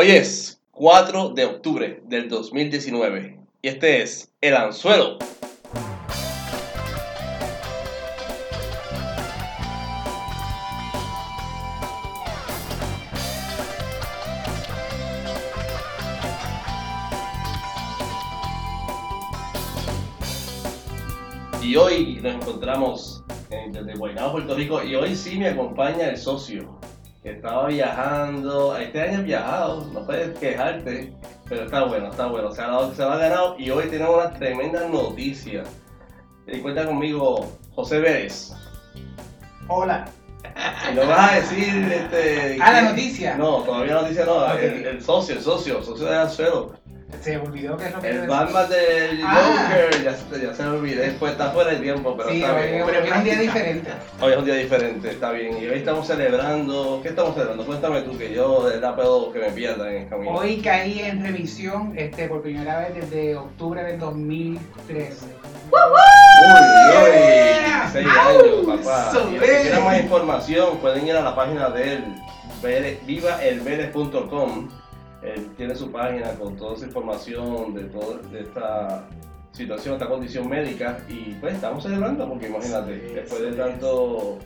Hoy es 4 de octubre del 2019 y este es El Anzuelo. Y hoy nos encontramos en, desde Guaynabo, Puerto Rico, y hoy sí me acompaña el socio, que estaba viajando, este año has viajado, no puedes quejarte, pero está bueno, está bueno, se ha, dado, se lo ha ganado y hoy tenemos una tremenda noticia. Y cuenta conmigo José Vélez. Hola. Nos vas a decir este. Ah, la noticia. No, todavía no noticia no, el, el socio, el socio, el socio de Anzuelo. Se olvidó que es lo que El. Batman del Ah. Joker, ya, se- ya se olvidé, pues está fuera de tiempo, pero Sí, está hoy, bien. hoy es un día diferente. Hoy es un día diferente, está bien. Y hoy estamos celebrando. ¿Qué estamos celebrando? Cuéntame tú, que yo de la puedo que me pierda en el camino. Hoy caí en revisión este, por primera vez desde octubre del 2013. Uy, uy, Yeah. 16 Au, años, papá. so Y bien. quieran más información pueden ir a la página de él. Él tiene su página con toda esa información de, todo, de esta situación, esta condición médica. Y pues estamos celebrando, porque imagínate, Sí, después de tanto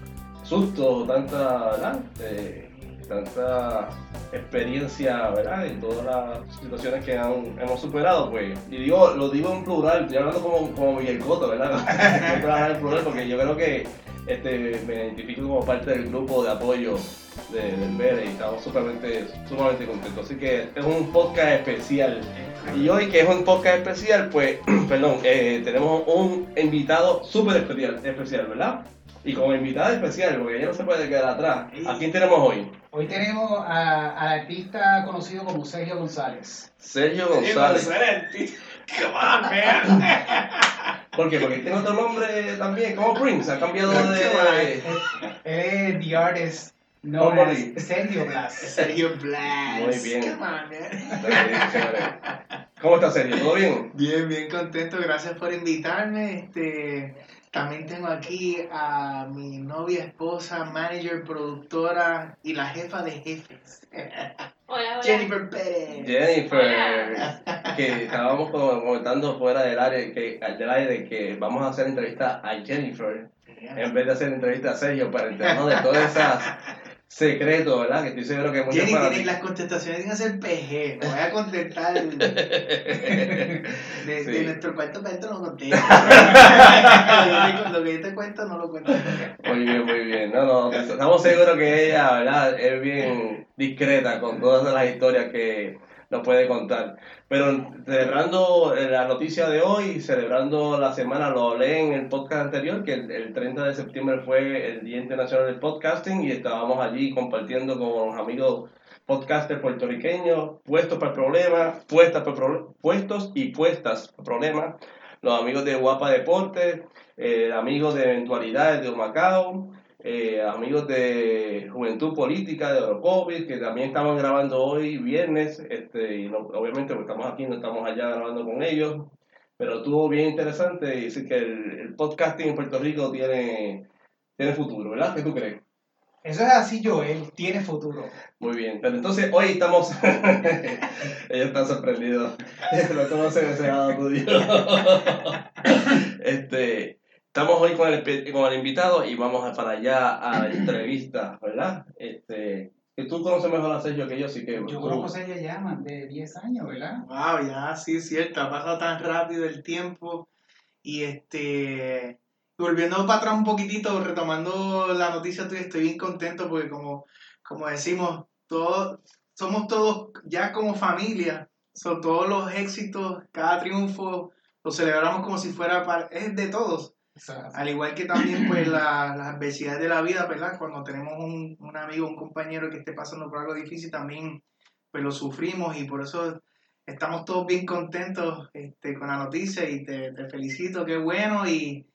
susto, tanta, ¿verdad? Eh, tanta experiencia, ¿verdad? En todas las situaciones que han- hemos superado, pues. Y digo, lo digo en plural, estoy hablando como, como Miguel Cotto, ¿verdad? En plural porque yo creo que este, me identifico como parte del grupo de apoyo de, del Vélez y estamos sumamente, sumamente contentos. Así que es un podcast especial. Y hoy que es un podcast especial, pues, perdón, eh, tenemos un invitado súper especial, especial, ¿verdad? Y como invitado especial, porque ella no se puede quedar atrás. ¿A quién tenemos hoy? Hoy tenemos a- al artista conocido como Sergio González. Sergio González. Come on, man. ¿Por qué? Porque tiene otro nombre también, como Prince, ha cambiado de... Él es The Artist known ¿Cómo as di? Sergio Blas. Sergio Blas. Muy bien. Come on, man. ¿Cómo estás, Sergio? ¿Todo bien? Bien, bien contento. Gracias por invitarme. Este, también tengo aquí a mi novia, esposa, manager, productora y la jefa de jefes, Hola, hola. Jennifer Pérez. Jennifer, que estábamos como comentando fuera del aire, que, del aire que vamos a hacer entrevista a Jennifer en vez de hacer entrevista a Sergio para enterarnos de todos esos secretos, ¿verdad? Que estoy seguro que muchos Jenny, para tiene, las contestaciones tienen que ser PG. No voy a contestar de, nuestro cuarto cuento, no contesto. Lo que yo te cuento, no lo cuento. Muy bien, muy bien. No, no, estamos seguros que ella, ¿verdad? Es bien discreta con todas las historias que nos puede contar. Pero celebrando la noticia de hoy, celebrando la semana, lo hablé en el podcast anterior, que el, el 30 de septiembre fue el Día Internacional del Podcasting y estábamos allí compartiendo con los amigos podcasters puertorriqueños, puestos para el problema, puestas para pro- puestos y puestas para el problema, los amigos de Guapa Deportes, eh, amigos de Eventualidades de Macao, eh, amigos de Juventud Política de Orocovis, que también estamos grabando hoy viernes, este, y no- obviamente pues, estamos aquí, no estamos allá grabando con ellos, pero estuvo bien interesante y decir que el, el podcasting en Puerto Rico tiene, tiene futuro, ¿verdad? ¿Qué tú crees? Eso es así, Joel. Tiene futuro. Muy bien, pero entonces hoy estamos. Ellos están sorprendidos. Lo conocen ese lado tuyo. este, estamos hoy con el, con el invitado y vamos para allá a la entrevista, ¿verdad? Este, que tú conoces mejor a Sergio que yo, así que. Yo conozco a Sergio ya más de 10 años, ¿verdad? Wow, ya, sí, es cierto, ha pasado tan rápido el tiempo. Y este, volviendo para atrás un poquitito, retomando la noticia tuya, estoy bien contento porque como, como decimos, todos, somos todos ya como familia. Son todos los éxitos, cada triunfo, lo celebramos como si fuera, para, es de todos. Al igual que también pues la- las adversidades de la vida, ¿verdad? Cuando tenemos un, un amigo, un compañero que esté pasando por algo difícil, también pues lo sufrimos y por eso estamos todos bien contentos este, con la noticia y te, te felicito, qué bueno y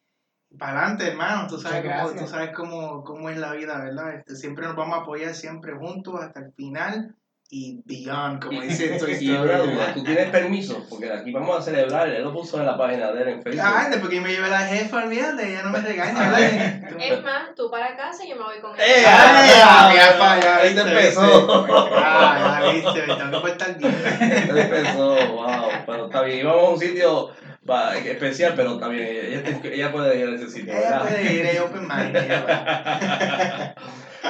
para adelante hermano, tú sabes, cómo, tú sabes cómo, cómo es la vida, ¿verdad? Este, siempre nos vamos a apoyar siempre juntos hasta el final y beyond, como dice Toy Y una Story. duda, ¿tú tienes permiso? Porque aquí vamos a celebrar, él lo puso en la página de él en Facebook. Ah, después que me lleve la jefa, olvídate, ya no me regaña, Ah. Es más, tú para casa y yo me voy con él. ¡Eh! Ay, ya, ya, ya, Ahí te viste, empezó. Ah, ya viste, me tengo que portar bien. Empezó, wow, pero está bien. Íbamos a un sitio especial, pero está bien. Ella, puede ir a ese sitio, Ella ¿verdad? puede ir, ella open mind.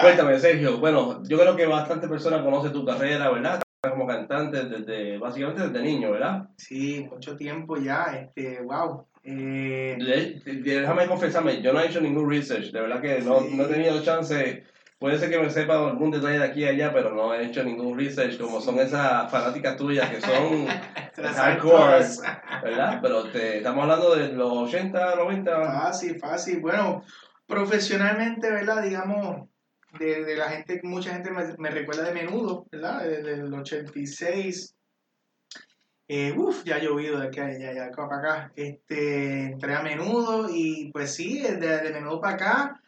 Cuéntame, Sergio. Bueno, yo creo que bastante personas conocen tu carrera, ¿verdad? Como cantante desde, básicamente desde niño, ¿verdad? Sí, mucho tiempo ya, este, wow. Eh, De- Déjame confesarme, yo no he hecho ningún research, de verdad que no, Sí. no he tenido chance. Puede ser que me sepa algún detalle de aquí y allá, pero no he hecho ningún research, como son esas fanáticas tuyas que son hardcore. ¿verdad? Pero te, estamos hablando de los 80, 90. Fácil, fácil. Bueno, profesionalmente, ¿verdad? Digamos, de, de la gente, mucha gente me, me recuerda de menudo, ¿verdad? Desde el 86. Eh, uf, ya ha llovido de acá, ya, ya, acá para acá. Este, entré a menudo y pues sí, de, de menudo para acá.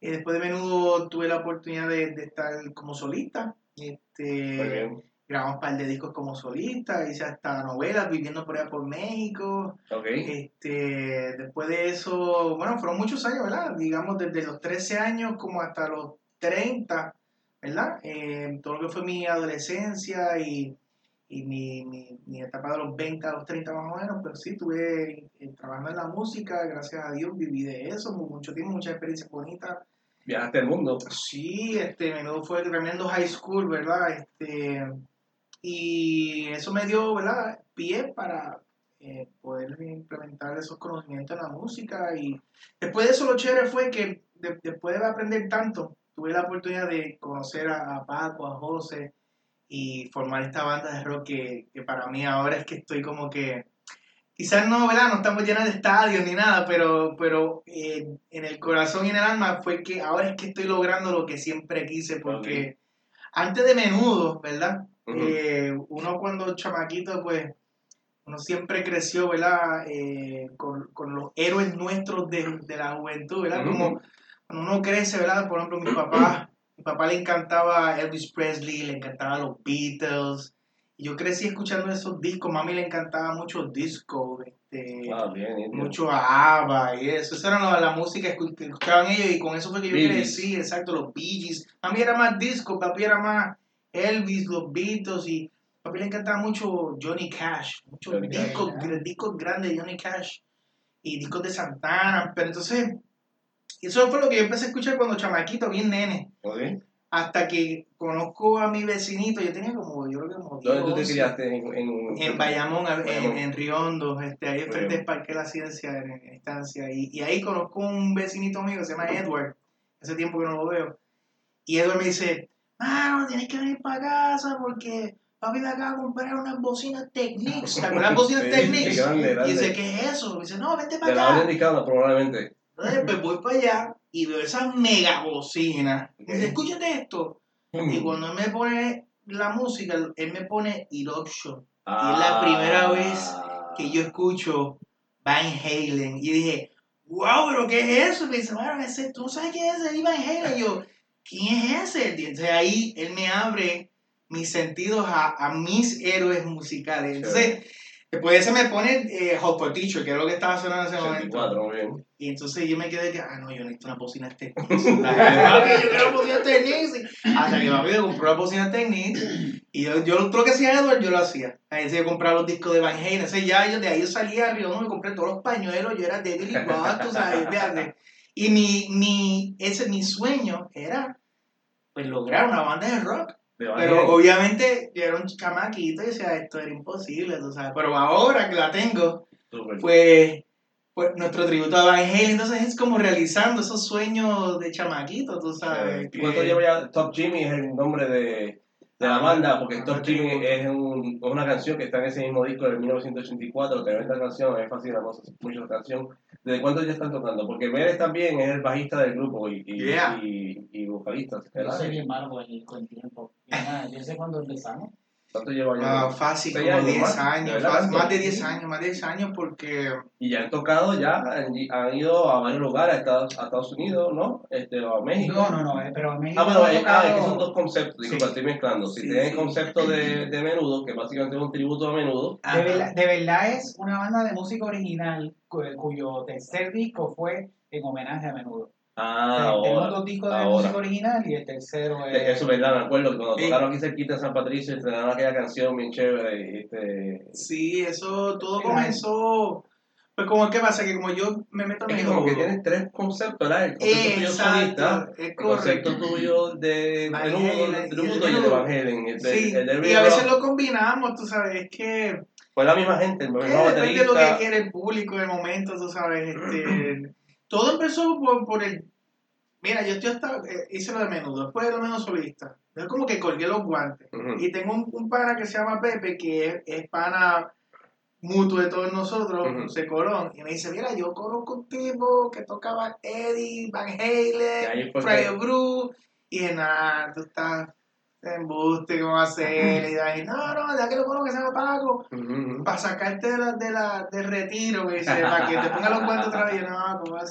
Y después de menudo tuve la oportunidad de, de estar como solista. Este, grabamos un par de discos como solista, hice hasta novelas viviendo por allá por México. Ok. Este, después de eso, bueno, fueron muchos años, ¿verdad? Digamos, desde los 13 años como hasta los 30, ¿verdad? Eh, todo lo que fue mi adolescencia y, y mi, mi, mi etapa de los 20 a los 30 más o menos, pero sí, estuve eh, trabajando en la música, gracias a Dios viví de eso, mu- mucho tiempo, muchas experiencias bonitas. Viajaste el mundo. Sí, este, menudo fue tremendo high school, ¿verdad? Este, y eso me dio, ¿verdad? Pie para eh, poder implementar esos conocimientos en la música. Y después de eso lo chévere fue que de- después de aprender tanto, tuve la oportunidad de conocer a, a Paco, a José y formar esta banda de rock que, que para mí ahora es que estoy como que quizás no, ¿verdad? No estamos llenos de estadios ni nada, pero, pero eh, en el corazón y en el alma fue que ahora es que estoy logrando lo que siempre quise, porque antes de menudo, ¿verdad? Eh, uno cuando chamaquito, pues, uno siempre creció, ¿verdad? Eh, con, con los héroes nuestros de, de la juventud, ¿verdad? Como cuando uno crece, ¿verdad? Por ejemplo, mi papá, mi papá le encantaba Elvis Presley, le encantaba los Beatles, y yo crecí escuchando esos discos, mami le encantaba mucho disco, este, Ah, bien, bien. mucho ABBA y eso. Esa era la, la música que escu- que escuchaban ellos y con eso fue que yo Bee crecí, exacto, los Bee Gees. Mami era más disco, papi era más Elvis, los Beatles y papi le encantaba mucho Johnny Cash, muchos discos, discos grandes de Johnny Cash y discos de Santana, pero entonces eso fue lo que yo empecé a escuchar cuando chamaquito, bien nene, Ok. hasta que conozco a mi vecinito, yo tenía como, yo creo que como ¿Dónde tú te 12, criaste? En, en, en Bayamón, Bayamón. en, en Riondo, este, ahí enfrente Bien. del Parque de la Ciencia, en, estancia. Y, y ahí conozco un vecinito mío que se llama Edward, hace tiempo que no lo veo. Y Edward me dice, mano, tienes que venir para casa porque papi me acaba de comprar unas bocinas Technics. ¿Te acuerdas las bocinas Technics? Y dice, ¿qué es eso? Me dice, no, vente De para la acá. orden indicada, probablemente. Entonces, pues voy para allá y veo esa mega bocina. Y dice, escúchate esto. Y cuando él me pone la música, él me pone Eruption. Y es la primera vez que yo escucho Van Halen. Y dije, wow, pero ¿qué es eso? Y me dice, bueno, ese, ¿tú sabes quién es ese Van Halen? Y yo, ¿quién es ese? Y entonces ahí él me abre mis sentidos a, a mis héroes musicales. Entonces, después de eso me pone eh, Hot for Teacher, que es lo que estaba sonando en ese momento. 84, muy bien. Y entonces yo me quedé que, ah, no, yo necesito una bocina Technics. Yo quiero una bocina Technics. Y Hasta que papi me compró la bocina Technics. Y yo, yo todo lo que hacía Edward, yo lo hacía. Ahí se compraba los discos de Van Halen. Entonces ya yo, de ahí yo salía a Río, me compré todos los pañuelos. Yo era de Bob, tú sabes, fíjate. Y mi, mi, ese, mi sueño era, pues, lograr una banda de rock. Pero obviamente yo era un chamaquito y decía, esto era imposible, tú sabes. Pero ahora que la tengo, pues, pues nuestro tributo a Van Halen, entonces es como realizando esos sueños de chamaquito, tú sabes. ¿Y cuánto lleva ya? Top Jimmy es el nombre de, de la banda, porque Top Jimmy es un- una canción que está en ese mismo disco de 1984, tremenda canción, es fácil, vamos mucho la canción. ¿Desde cuándo ya están tocando? Porque Vélez también es el bajista del grupo y, y, Yeah. y, y vocalista, Yo soy bien malo con el, tiempo. Nada, yo sé cuándo empezamos. ¿Cuánto lleva ya? fácil, Seis como años 10 más, años, fácil, más de Sí. 10 años, más de 10 años porque Y ya han tocado, ya han, ido a varios lugares, a Estados, a Estados Unidos, ¿no? Este, o a México. No, no, no, eh, pero México Ah, bueno, eh, ah, es que tocado- son dos conceptos, disculpa, Sí. estoy mezclando. Si Sí, tienen el sí. concepto de, de menudo, que básicamente es un tributo a menudo, De verdad, de verdad es una banda de música original cu- cuyo tercer disco fue en homenaje a menudo. Ah, ahora. dos discos de ahora. música original y el tercero es. Eso es verdad, me acuerdo que cuando Sí. tocaron aquí cerquita en San Patricio, estrenaron aquella canción bien chévere. y, Este, sí, eso todo Claro. comenzó, pues como que pasa que como yo me meto es que medio como que tienes tres conceptos, ¿verdad? El concepto tuyo solista, es el concepto tuyo de de el tributo y el. El, de- Sí, el de y a veces lo combinamos, tú sabes, es que Fue la misma gente, el mismo depende de lo que baterista. quiere el público del momento, tú sabes, este, todo empezó por, por el, mira, yo estoy hasta, eh, hice lo de menudo, después de lo menos solista, yo como que colgué los guantes, y tengo un, un pana que se llama Pepe, que es, es pana mutuo de todos nosotros. José Colón, y me dice, mira, yo conozco un tipo que tocaba Eddie, Van Halen, que- Bruce, y nada, tú estás embuste, ¿cómo hacer? Y dije, no, no, ya que lo conozco que se llama Paco, para sacarte de la, de la, del retiro, me dice, para que te ponga los guantes otra vez, no, ¿cómo a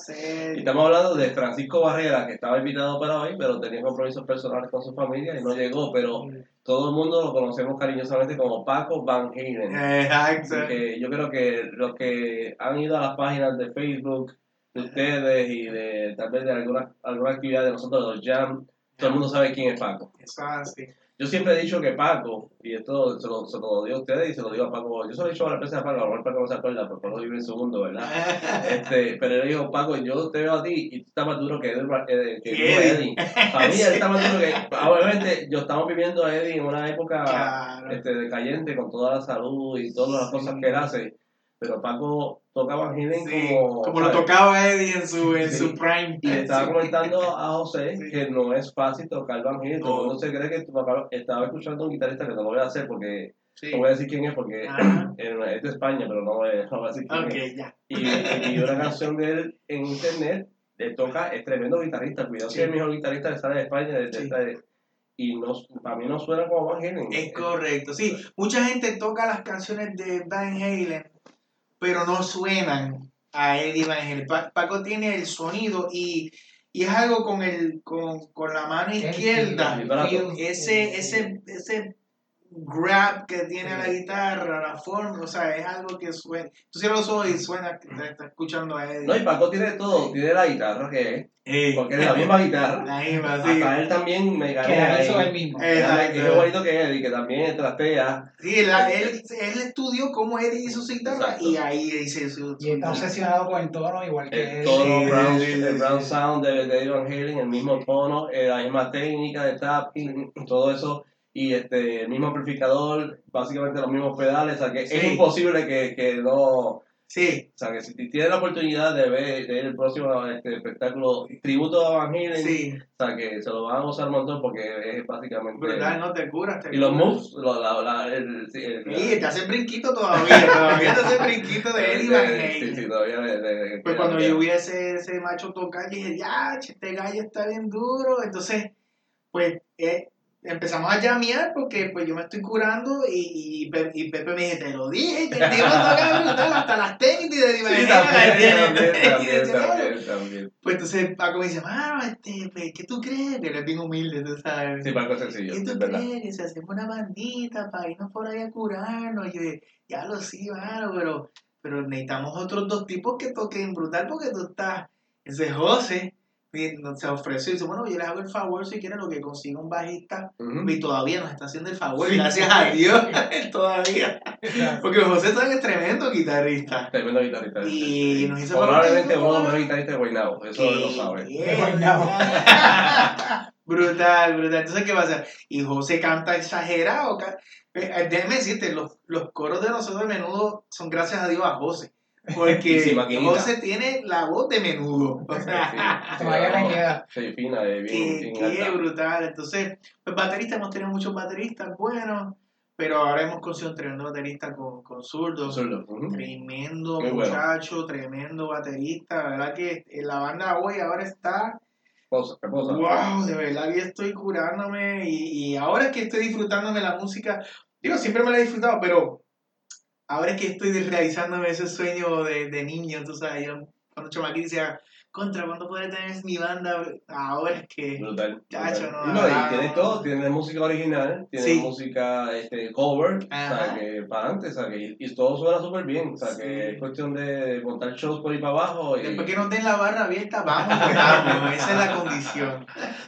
Y estamos hablando de Francisco Barrera, que estaba invitado para hoy, pero tenía compromisos personales con su familia y no llegó, pero todo el mundo lo conocemos cariñosamente como Paco Van Halen. Exacto. Que yo creo que los que han ido a las páginas de Facebook de ustedes y de tal vez de alguna, alguna actividad de nosotros, los Jam, todo el mundo sabe quién es Paco. Es así. Yo siempre he dicho que Paco, y esto se lo, se lo digo a ustedes y se lo digo a Paco, yo se lo he dicho a la empresa de Paco, a lo mejor Paco no se acuerda, porque Paco vive en su mundo, ¿verdad? Este, pero yo digo, Paco, yo te veo a ti y tú estás más duro que Eddie. eh, que Eddie. Para mí, él está más duro que. Obviamente, yo estamos viviendo a Eddie en una época Claro. este, decayente con toda la salud y todas las Sí. cosas que él hace. Pero Paco toca Van Halen Sí, como. como lo tocaba Eddie en su, en Sí. su prime. Y le estaba comentando a José Sí. que no es fácil tocar Van Halen. Todo el mundo se cree que tu papá estaba escuchando a un guitarrista que no lo voy a hacer porque. No voy a decir quién es porque es de España, pero no voy, no voy a decir quién es ya. y, y una canción de él en internet, él toca, es tremendo guitarrista, cuidado que es el mejor guitarrista de sale de España, de, de esta- y no, para mí no suena como Van Halen. Es correcto, sí. Mucha gente toca las canciones de Van Halen, pero no suenan a Eddie Van Halen. Paco tiene el sonido y, y es algo con, el, con, con la mano izquierda. el. Ese, ese, ese grab que tiene la guitarra, la forma, o sea, es algo que suena. Tú cierras los ojos y suena que te está escuchando a Eddie. No, y Paco tiene todo, tiene la guitarra que es, porque es la misma guitarra. La misma, sí. Hasta él también me Que gané la ahí. hizo él mismo. Exacto. Es igualito que Eddie, que también trastea. Sí, la- él, él estudió cómo Eddie hizo su guitarra Exacto. y ahí hizo su, Y está obsesionado con el tono, igual que El él. tono Sí, brown, sí, sí, el brown sí. sound de, de Van Halen, el mismo tono, eh, la misma técnica de tapping, todo eso, y este, el mismo amplificador, básicamente los mismos pedales, o sea que es Sí. imposible que, que no, o Sí, sea que si tienes la oportunidad de ver, de ver el próximo este, espectáculo tributo a Van Halen, sí. o sea que se lo van a gozar un montón porque es básicamente... Brutal, no te curas. Te y los moves, lo- la, la- el, sí, el- Sí, te hace brinquito todavía. Todavía te hace brinquito de Eddie Van de- Sí, Halen. sí, todavía de- de- Pues cuando yo vi ese, ese macho tocar, dije, ya, este gallo está bien duro. Entonces, pues eh, empezamos a llamear porque pues yo me estoy curando y, y, Pe- y Pepe me dice, te lo dije, que te iba a brutal, hasta las técnicas de Eddie Van Sí, Halen las también, tiene". también, Y también, decía, "Bueno". también, también. Pues entonces Paco me dice, mano, este, pues, ¿qué tú crees? Que él es bien humilde, tú sabes. Sí, Paco es sencillo, ¿Qué tú verdad. crees? Que si hacemos una bandita para irnos por ahí a curarnos. Y yo, ya lo sí, mano, pero, pero necesitamos otros dos tipos que toquen brutal porque tú estás. Ese José se ofreció y dice, bueno, yo les hago el favor si quieren lo que consiga un bajista. Y todavía nos está haciendo el favor, gracias a Dios, todavía. Porque José también es tremendo guitarrista. Tremendo guitarrista. Y nos hizo Probablemente uno de los mejores guitarristas de Guaynabo, eso lo sabe. Guaynabo. brutal, brutal. Entonces, ¿qué pasa? Y José canta exagerado. eh, Déjame decirte, los, los coros de nosotros de menudo son gracias a Dios a José. Porque. José tiene la voz de menudo. O sea, Todavía le queda. Sí, fina, eh, bien, qué, bien qué alta. brutal. Entonces, pues bateristas, hemos tenido muchos bateristas buenos, pero ahora hemos conseguido un tremendo baterista con, con zurdo. Zurdo, ujú. Tremendo Muy bueno. muchacho, tremendo baterista. La verdad que en la banda hoy ahora está Esposa, esposa. Wow, de verdad que estoy curándome y, y ahora que estoy disfrutándome la música, Digo, siempre me la he disfrutado, pero ahora es que estoy realizándome ese sueño de, de niño, tú sabes, yo cuando chamaquín decía, contra, ¿cuándo podré tener mi banda? Ahora es que... Brutal. Chacho, brutal. no, no, y tiene no. todo, tiene música original, tiene Sí. música este, cover, o sea, que para adelante, o sea, que, y, todo suena súper bien, o sea, Sí. que es cuestión de montar shows por ahí para abajo. Y, Después que nos den la barra abierta, vamos, vamos, esa es la condición.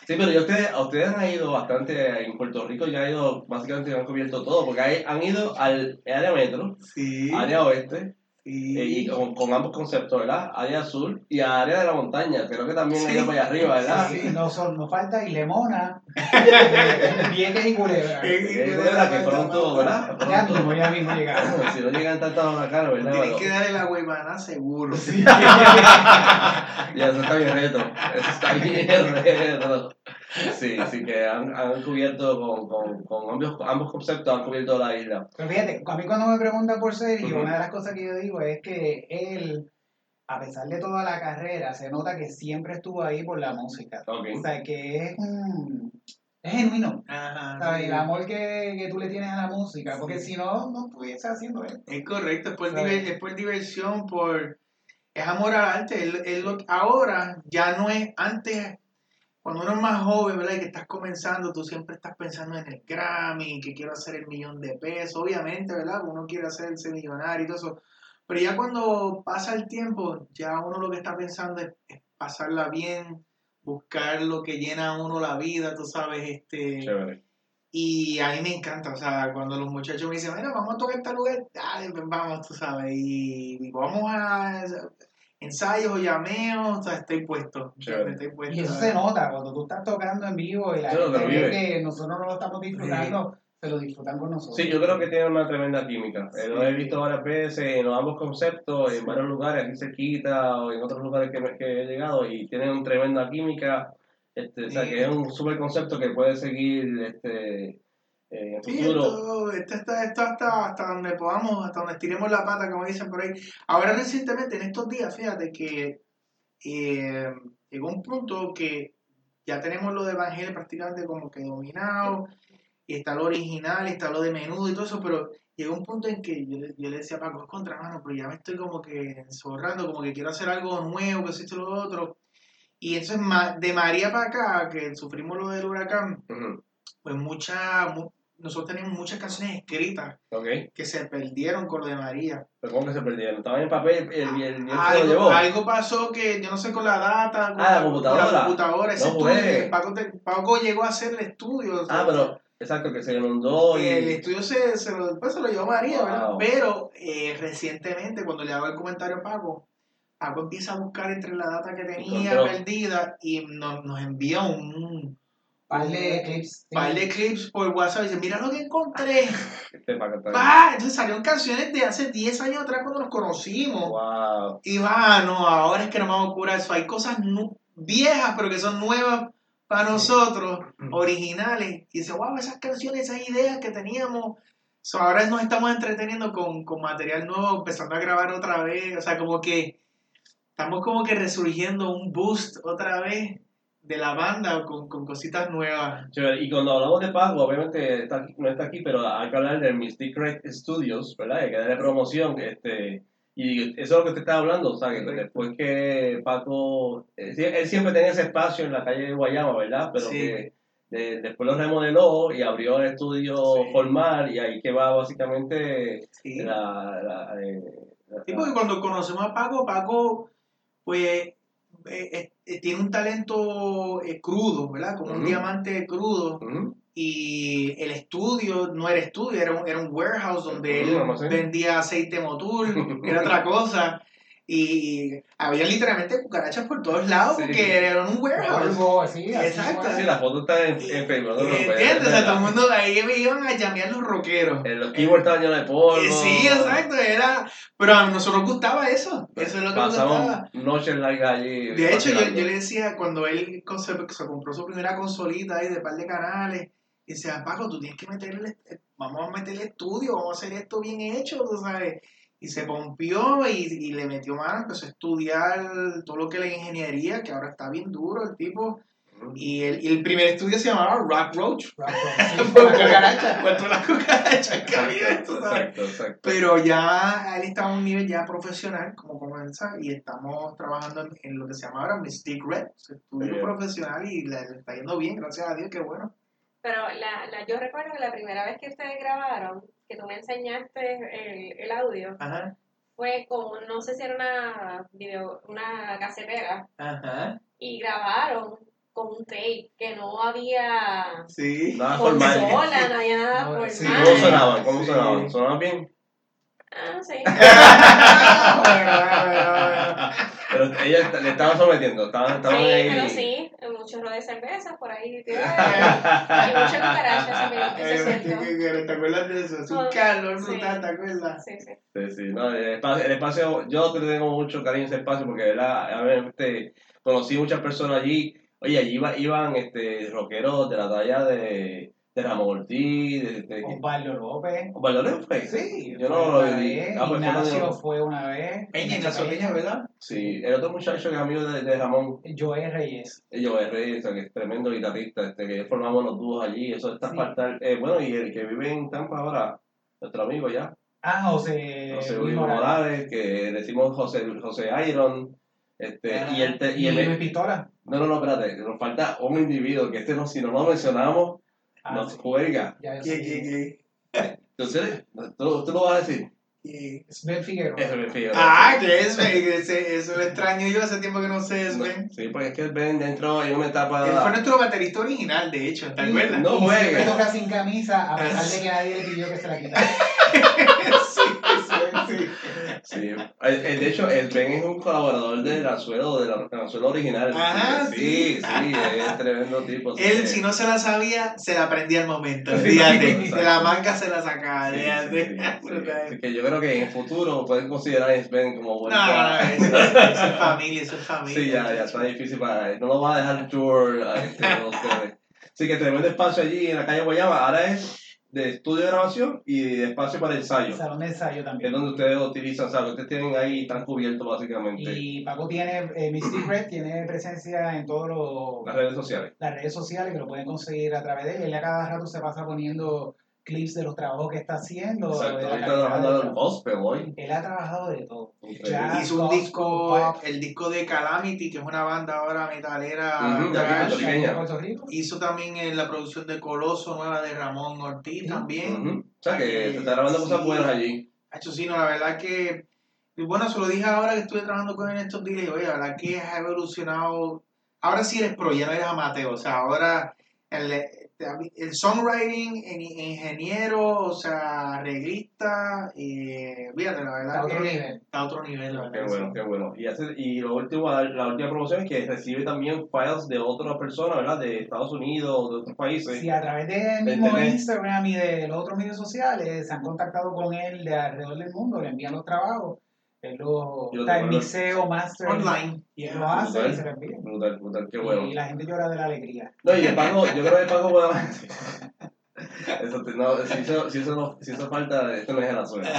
Sí, pero ya ustedes, a ustedes han ido bastante en Puerto Rico, ya han ido, básicamente han cubierto todo, porque hay- han ido al área metro, Sí, área oeste, sí. eh, y con, con ambos conceptos, ¿verdad? Área sur y área de la montaña, creo que también Sí. ha ido para allá arriba, ¿verdad? Sí, no son, nos falta Ilemona, eh, Vieques y Culebra. Culebra, que pronto, ¿verdad? Ya Pronto. mismo, ya mismo llegamos. si no llegan tantas huracanes, ¿verdad? Tienes Pero- que darle la huevana seguro. Ya, eso está bien reto. Eso está bien reto. Sí, sí que han, han cubierto con, con, con ambos, ambos conceptos, han cubierto la isla. Pero fíjate, a mí cuando me preguntan por Sergio, Ujú. una de las cosas que yo digo es que él, a pesar de toda la carrera, se nota que siempre estuvo ahí por la música. Ok. O sea, que es, un- es genuino. Ajá. ¿sabes? sí. El amor que, que tú le tienes a la música, porque si no, no estuviese haciendo esto. Es correcto, es por, diver- es por diversión, por... Es amor al arte. Él- él lo- ahora ya no es... Antes, cuando uno es más joven, ¿verdad? Y que estás comenzando, tú siempre estás pensando en el Grammy, que quiero hacer el millón de pesos. Obviamente, ¿verdad? Uno quiere hacerse millonario y todo eso. Pero ya cuando pasa el tiempo, ya uno lo que está pensando es, es pasarla bien, buscar lo que llena a uno la vida, tú sabes, este... Chévere. Y a mí me encanta, o sea, cuando los muchachos me dicen, mira, vamos a tocar este lugar, dale, pues vamos, tú sabes, y, y vamos a ensayos llameos, o sea, estoy puesto, Chévere. estoy puesto. Y eso se nota cuando tú estás tocando en vivo y la Sí, que gente ve que nosotros no lo estamos disfrutando, se lo disfrutan con nosotros. Sí, yo creo que tienen una tremenda química. Eh, Lo he visto varias veces en los ambos conceptos, en varios lugares, aquí cerquita o en otros lugares que, me- que he llegado, y tienen una tremenda química. Este, o sea, Sí. que es un super concepto que puede seguir este, eh, Sí, futuro. esto, esto, esto hasta, hasta donde podamos, hasta donde estiremos la pata, como dicen por ahí. Ahora recientemente, en estos días, fíjate que eh, llegó un punto que ya tenemos lo de Evangelio prácticamente como que dominado, y está lo original, y está lo de menudo y todo eso, pero llegó un punto en que yo, le- yo le decía a Paco, es contra mano, pero ya me estoy como que enzorrando, como que quiero hacer algo nuevo, que esto y lo otro. Y entonces ma- de María para acá, que sufrimos lo del huracán, Ujú. pues mucha, mu- nosotros tenemos muchas canciones escritas que se perdieron con lo de María. Pero ¿cómo que se perdieron? Estaban en papel y el, y el viento se lo Algo, llevó. algo pasó que yo no sé con la data, con, Ah, la computadora. la computadora, ese No estudio, Paco, te- Paco llegó a hacer el estudio. o sea, Ah, pero exacto, que se inundó y... el estudio se, se lo, después se lo llevó María, ¿verdad? Pero eh, recientemente, cuando le hago el comentario a Paco, Paco empieza a buscar entre la data que tenía Encontró. perdida y nos, nos envía un par de clips. de clips por WhatsApp y dice, mira lo que encontré. Este. ¡Ah! Entonces salieron canciones de hace 10 años atrás cuando nos conocimos. Wow. Y va, no, ahora es que no me ocurre eso. Hay cosas nu- viejas, pero que son nuevas para nosotros, originales. Y dice, wow, esas canciones, esas ideas que teníamos. So, ahora nos estamos entreteniendo con, con material nuevo, empezando a grabar otra vez. O sea, como que estamos como que resurgiendo un boost otra vez de la banda con, con cositas nuevas. Chévere. Y cuando hablamos de Paco, obviamente está aquí- no está aquí, pero hay que hablar de Mystic Red Studios, ¿verdad? Hay que darle promoción. Este, y eso es lo que te estaba hablando, o sea, que después que Paco, eh, él siempre tenía ese espacio en la calle de Guayama, ¿verdad? Pero Sí. que de- después lo remodeló y abrió el estudio Sí. formal y ahí que va básicamente Sí. la... la, eh, la- Sí, porque cuando conocemos a Paco, Paco, pues, eh, eh, tiene un talento eh, crudo, ¿verdad? Como un diamante crudo. Y el estudio no era estudio, era un, era un warehouse donde él vendía aceite motor, era otra cosa. Y había literalmente cucarachas por todos lados Sí. porque era un warehouse. Polvo, así, así Exacto. Sí, la foto está en, en Facebook. no te preocupes, ¿Entiendes? O sea, todo el mundo ahí me iban a llamear los rockeros. Eh, Los keyboards estaban llenos de polvo. Eh, Sí, exacto, era. Pero a nosotros nos gustaba eso. Eso es lo que nos gustaba. Pasamos noches largas allí. De hecho, yo, yo le decía, cuando él se, se compró su primera consolita ahí de par de canales, y decía, Paco, tú tienes que meterle, vamos a meterle estudio, vamos a hacer esto bien hecho, tú sabes. Y se pompió y, y le metió mano, empezó a estudiar todo lo que es la ingeniería, que ahora está bien duro el tipo. Y el, y el primer estudio se llamaba Rock Roach. Rock, Por la cucaracha. Las cucarachas que había. Exacto, exacto. Pero ya él está a un nivel ya profesional, como comienza, y estamos trabajando en, en lo que se llama ahora Mystic Red, estudio Bien. profesional, y le, le está yendo bien, gracias a Dios, qué bueno. Pero la, la, yo recuerdo que la primera vez que ustedes grabaron, que tú me enseñaste el, el audio, Ajá, fue con, no sé si era una video, una casetera, ajá, y grabaron con un tape, que no había sí. Nada formal. consola, no había nada No, formal. sí. ¿Cómo sonaban? ¿Cómo Sí. sonaban? ¿Sonaban bien? Ah, sí. Pero ella le estaba sometiendo, estaban, estaban Sí, ahí. pero sí, un chorro de cerveza por ahí tiradas. y muchas cucarachas, sí, eso es cierto. ¿qué- qué- ¿Te acuerdas de eso? Es un calor sí. brutal, ¿te acuerdas? Sí, sí. Sí, sí, no, el espacio, el espacio, yo te tengo mucho cariño a ese espacio porque, ¿verdad? Obviamente, conocí muchas personas allí. Oye, allí iba- iban este, rockeros de la talla de, de Ramón Ortiz, de, de, Osvaldo López. ¿Osvaldo López? Sí, yo no lo vi. Ah, pues fue Ignacio fue una vez. Peña, Ignacio Peña, ¿verdad? Sí, el otro muchacho que es amigo de, de Ramón, Joel Reyes. ellos es rey, o sea, que es tremendo guitarrista, este, que formamos los dúos allí, eso está Sí. fatal. Eh, bueno, y el que vive en Tampa ahora, nuestro amigo ya, Ah, José, José Luis Morales. Morales, que decimos José, José Iron, este, y el, te- y Y el, Luis Pistola. no, no, no, espérate, nos falta un individuo que este no, si no lo mencionamos, Ah, nos sí, juega. ya ¿Qué, qué, qué? Entonces, tú, tú lo vas a decir. Sven Figueroa. Me fío. Ah, que es, eso lo extraño yo hace tiempo que no sé, es Ben. Sí, porque es que Ben ya entró en una etapa. Él fue nuestro baterista original, de hecho, ¿te acuerdas? No juegue. toca sin camisa, a pesar de que nadie le pidió que se la quitara. sí, eh, eh, de hecho, el Ben es un colaborador del Anzuelo, del Anzuelo original. Ajá, sí, sí. sí, es tremendo tipo. Él, que- si no se la sabía, se la aprendía al momento. Fíjate, de la manga se la sacaba. Que yo creo que en el futuro pueden considerar a Ben como No, buen no, no, eso, eso es familia, eso es familia. Sí, ya, ya está difícil para él. No lo va a dejar tour a este, ustedes. Así que tremendo espacio allí en la calle Guayama. Ahora es de estudio de grabación y de espacio para ensayo. Salón de ensayo Que es también. donde ustedes utilizan, o sea, ustedes tienen ahí están cubiertos básicamente. Y Paco tiene, eh, Red tiene presencia en todas Las redes sociales. las redes sociales que lo pueden conseguir a través de él. Él a cada rato se pasa poniendo clips de los trabajos que está haciendo. Exacto. Ahorita calidad trabajando en gospel hoy. Él ha trabajado de todo. Jazz, Hizo un gospel, disco, pop. el disco de Calamity, que es una banda ahora metalera. De aquí, thrash. puertorriqueña. de Puerto Rico. Hizo también en la producción de Coloso, nueva de Ramón Ortiz Sí. también. Ujú. O sea, que se está grabando cosas Sí. buenas allí. Hacho, sí, no, la verdad que, y bueno, se lo dije ahora que estuve trabajando con él en estos días, y, oye, la verdad que ha evolucionado, ahora sí eres pro, ya no eres amateur, o sea, ahora el, el songwriting, el ingeniero, o sea, arreglista, eh, fíjate, la verdad A otro nivel. está a otro nivel, la verdad. Qué que bueno, sí. qué bueno. Y, hace, y lo último, la última promoción es que recibe también files de otras personas, ¿verdad? De Estados Unidos, de otros países. Si a través de De mismo. Instagram y de los otros medios sociales se han contactado con él de alrededor del mundo, le envían los trabajos, él lo, está en mixeo, master, Online. y él lo hace Brutal. y se lo envía. Brutal, brutal, qué bueno. Y la gente llora de la alegría. No, y el Paco, yo creo que el puede... Eso, te- no, si eso, si, eso no, si eso falta, esto no es el asunto.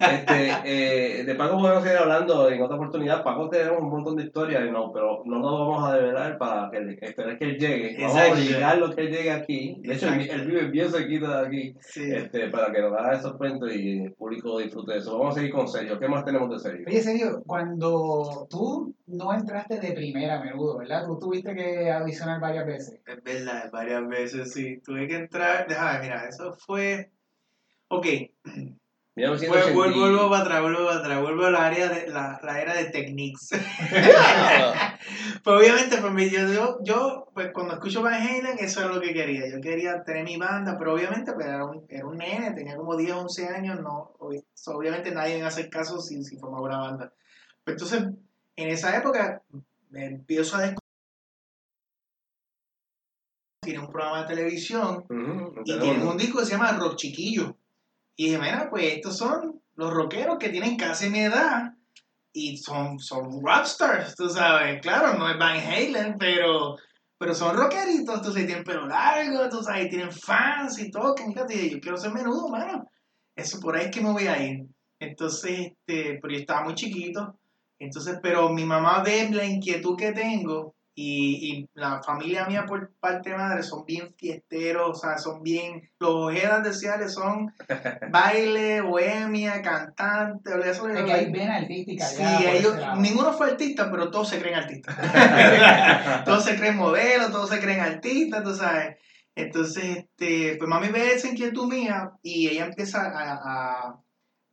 Este, eh, de Paco podemos seguir hablando en otra oportunidad. Paco tenemos un montón de historias, no, pero no lo vamos a develar para que, él- esperar que él llegue. Vamos a Exacto. obligarlo que él llegue aquí. De hecho, él, Exacto. él vive bien cerquita de aquí. Sí. Este, para que nos haga esos cuentos y el público disfrute de eso. Vamos a seguir con Sergio. ¿Qué más tenemos de Sergio? Oye, serio, cuando tú no entraste de primera a menudo, ¿verdad? Tú tuviste que audicionar varias veces. Es verdad, varias veces sí. Tuve que entrar. Déjame, mira, eso fue. Ok, Mira, vuelvo, vuelvo, vuelvo para atrás, vuelvo para atrás, vuelvo a la área de la, la era de Techniques. pues obviamente, pues yo, yo, pues cuando escucho Van Halen, eso es lo que quería. Yo quería tener mi banda, pero obviamente pues, era, un, era un nene, tenía como 10, 11 años, no, obviamente nadie me iba a hacer caso si, si formaba una banda. Pues entonces, en esa época, me empiezo a descubrir tiene un programa de televisión y tienen un disco que se llama Rock Chiquillo. Y dije, mira, pues estos son los rockeros que tienen casi mi edad y son, son rockstars, tú sabes. Claro, no es Van Halen, pero, pero son rockeritos, entonces tienen pelo largo, tú sabes, y tienen fans y fíjate, dije, yo quiero ser menudo, mano. Eso por ahí es que me voy a ir. Entonces, este, pero yo estaba muy chiquito. Entonces, pero mi mamá ve la inquietud que tengo Y, y la familia mía por parte de madre son bien fiesteros, o sea, son bien, los ojedas de Ciales son baile, bohemia, cantante, eso Es que hay vena artística. Sí, ellos, ninguno fue artista, pero todos se creen artistas. todos se creen modelos, todos se creen artistas, tú sabes. Entonces, este, pues mami ve esa inquietud mía y ella empieza a, a,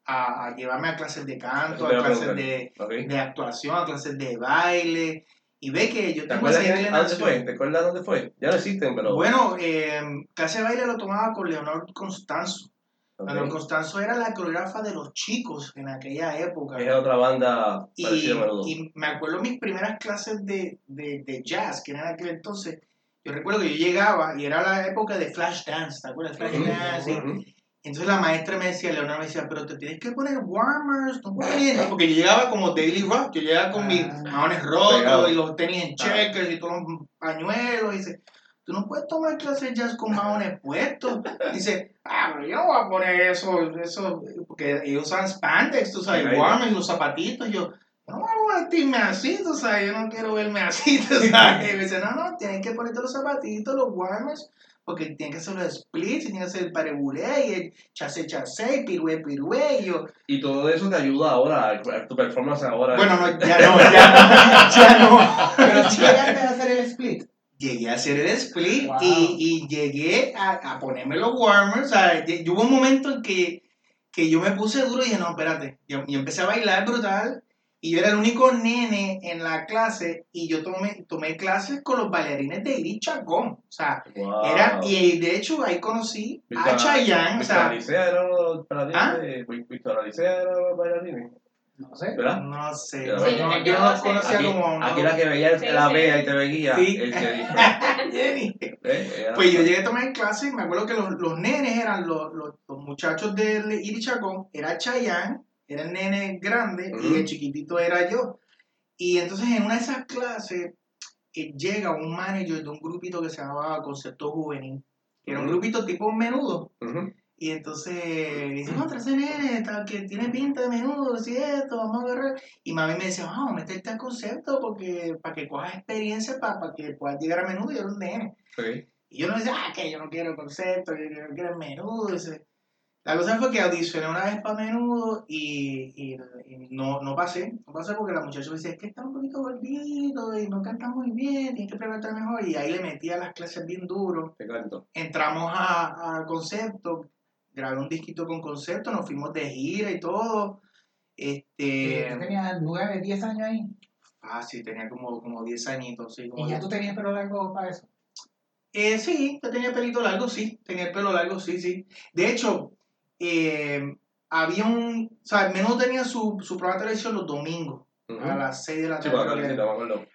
a- a llevarme a clases de canto, a clases de, de actuación, a clases de baile. Y ve que yo ¿Te tengo acuerdas esa dónde fue? ¿Te acuerdas dónde fue? Ya no existen, pero. Bueno, eh, clase de baile lo tomaba con Leonor Constanzo. Ok. Leonor Constanzo era la coreógrafa de los chicos en aquella época. Es otra banda Y, parecida a menudo. y me acuerdo mis primeras clases de, de, de jazz, que era en aquel entonces. Yo recuerdo que yo llegaba y era la época de Flash Dance, ¿te acuerdas? Flash Ujú, Dance. Y-. Entonces la maestra me decía, Leonor me decía, pero te tienes que poner warmers, no puedes. Porque yo llegaba como Daily Rock, yo llegaba con mis Ah. maones rotos Pegado. y los tenis en Ah. checkers y todos los pañuelos. Y dice, tú no puedes tomar clases jazz con maones puestos. Dice, ah, pero yo no voy a poner eso, eso, porque ellos usan spandex, tú sabes, Right. warmers, los zapatitos. Yo, no me voy a vestirme así, tú sabes, yo no quiero verme así, tú sabes. Y me dice, no, no, tienes que ponerte los zapatitos, los warmers, porque tienes que hacer los splits, y tienes que hacer el parebulé, y el chase chase, y pirué pirué, y yo, Y todo eso te ayuda ahora, a tu performance ahora. bueno, no, ya no, ya no, ya no. Pero si llegaste a hacer el split. Llegué a hacer el split Wow. y, y llegué a, a ponerme los warmers, o sea, hubo un momento en que, que yo me puse duro y dije, no, espérate, yo, yo empecé a bailar brutal, y yo era el único nene en la clase, y yo tomé, tomé clases con los bailarines de Iris Chacón, o sea, Wow. Era, y de hecho ahí conocí a Víctor- Chayanne, o Víctor sea, Alicea era los bailarines. ¿Ah? de- Víctor Alicea era los bailarines. No sé. ¿Verdad? no sé, Sí, no, yo no conocía Aquí, como... aquí la que veía Sí, la sí. vea y te veía. Sí. Este, Jenny. ¿eh? Pues yo llegué a tomar clase y me acuerdo que los, los nenes eran los, los, los muchachos de Iri Chacón, era Chayanne, era el nene grande y el chiquitito era yo. Y entonces en una de esas clases eh, llega un manager de un grupito que se llamaba Concepto Juvenil, que era un grupito tipo menudo. Y entonces dice, no, trae ese nene, tal, que tiene pinta de menudo, así esto, vamos a agarrar. Y mami me decía, vamos, meterte al concepto porque, para que cojas experiencia, para, para que puedas llegar a menudo y era un nene. Y yo no decía, ah, que yo no quiero concepto, que yo no quiero el menudo. Dice. La cosa fue que audicioné una vez para menudo y, y, y no, no pasé. No pasé porque la muchacha me decía, es que está un poquito gordito y no canta muy bien, tienes que preguntar mejor. Y ahí le metí a las clases bien duro. Te canto. Entramos a, a concepto, grabé un disquito con concepto, nos fuimos de gira y todo. Este, Tú tenías 9, 10 años ahí. ah, sí, tenía como, como 10 añitos, sí, como Y ya 10. tú tenías pelo largo para eso. Eh, sí, yo tenía pelito largo, sí, tenía el pelo largo, sí, sí. De hecho, eh, había un, o sea, el menú tenía su, su programa de televisión los domingos a las 6 de la tarde. sí.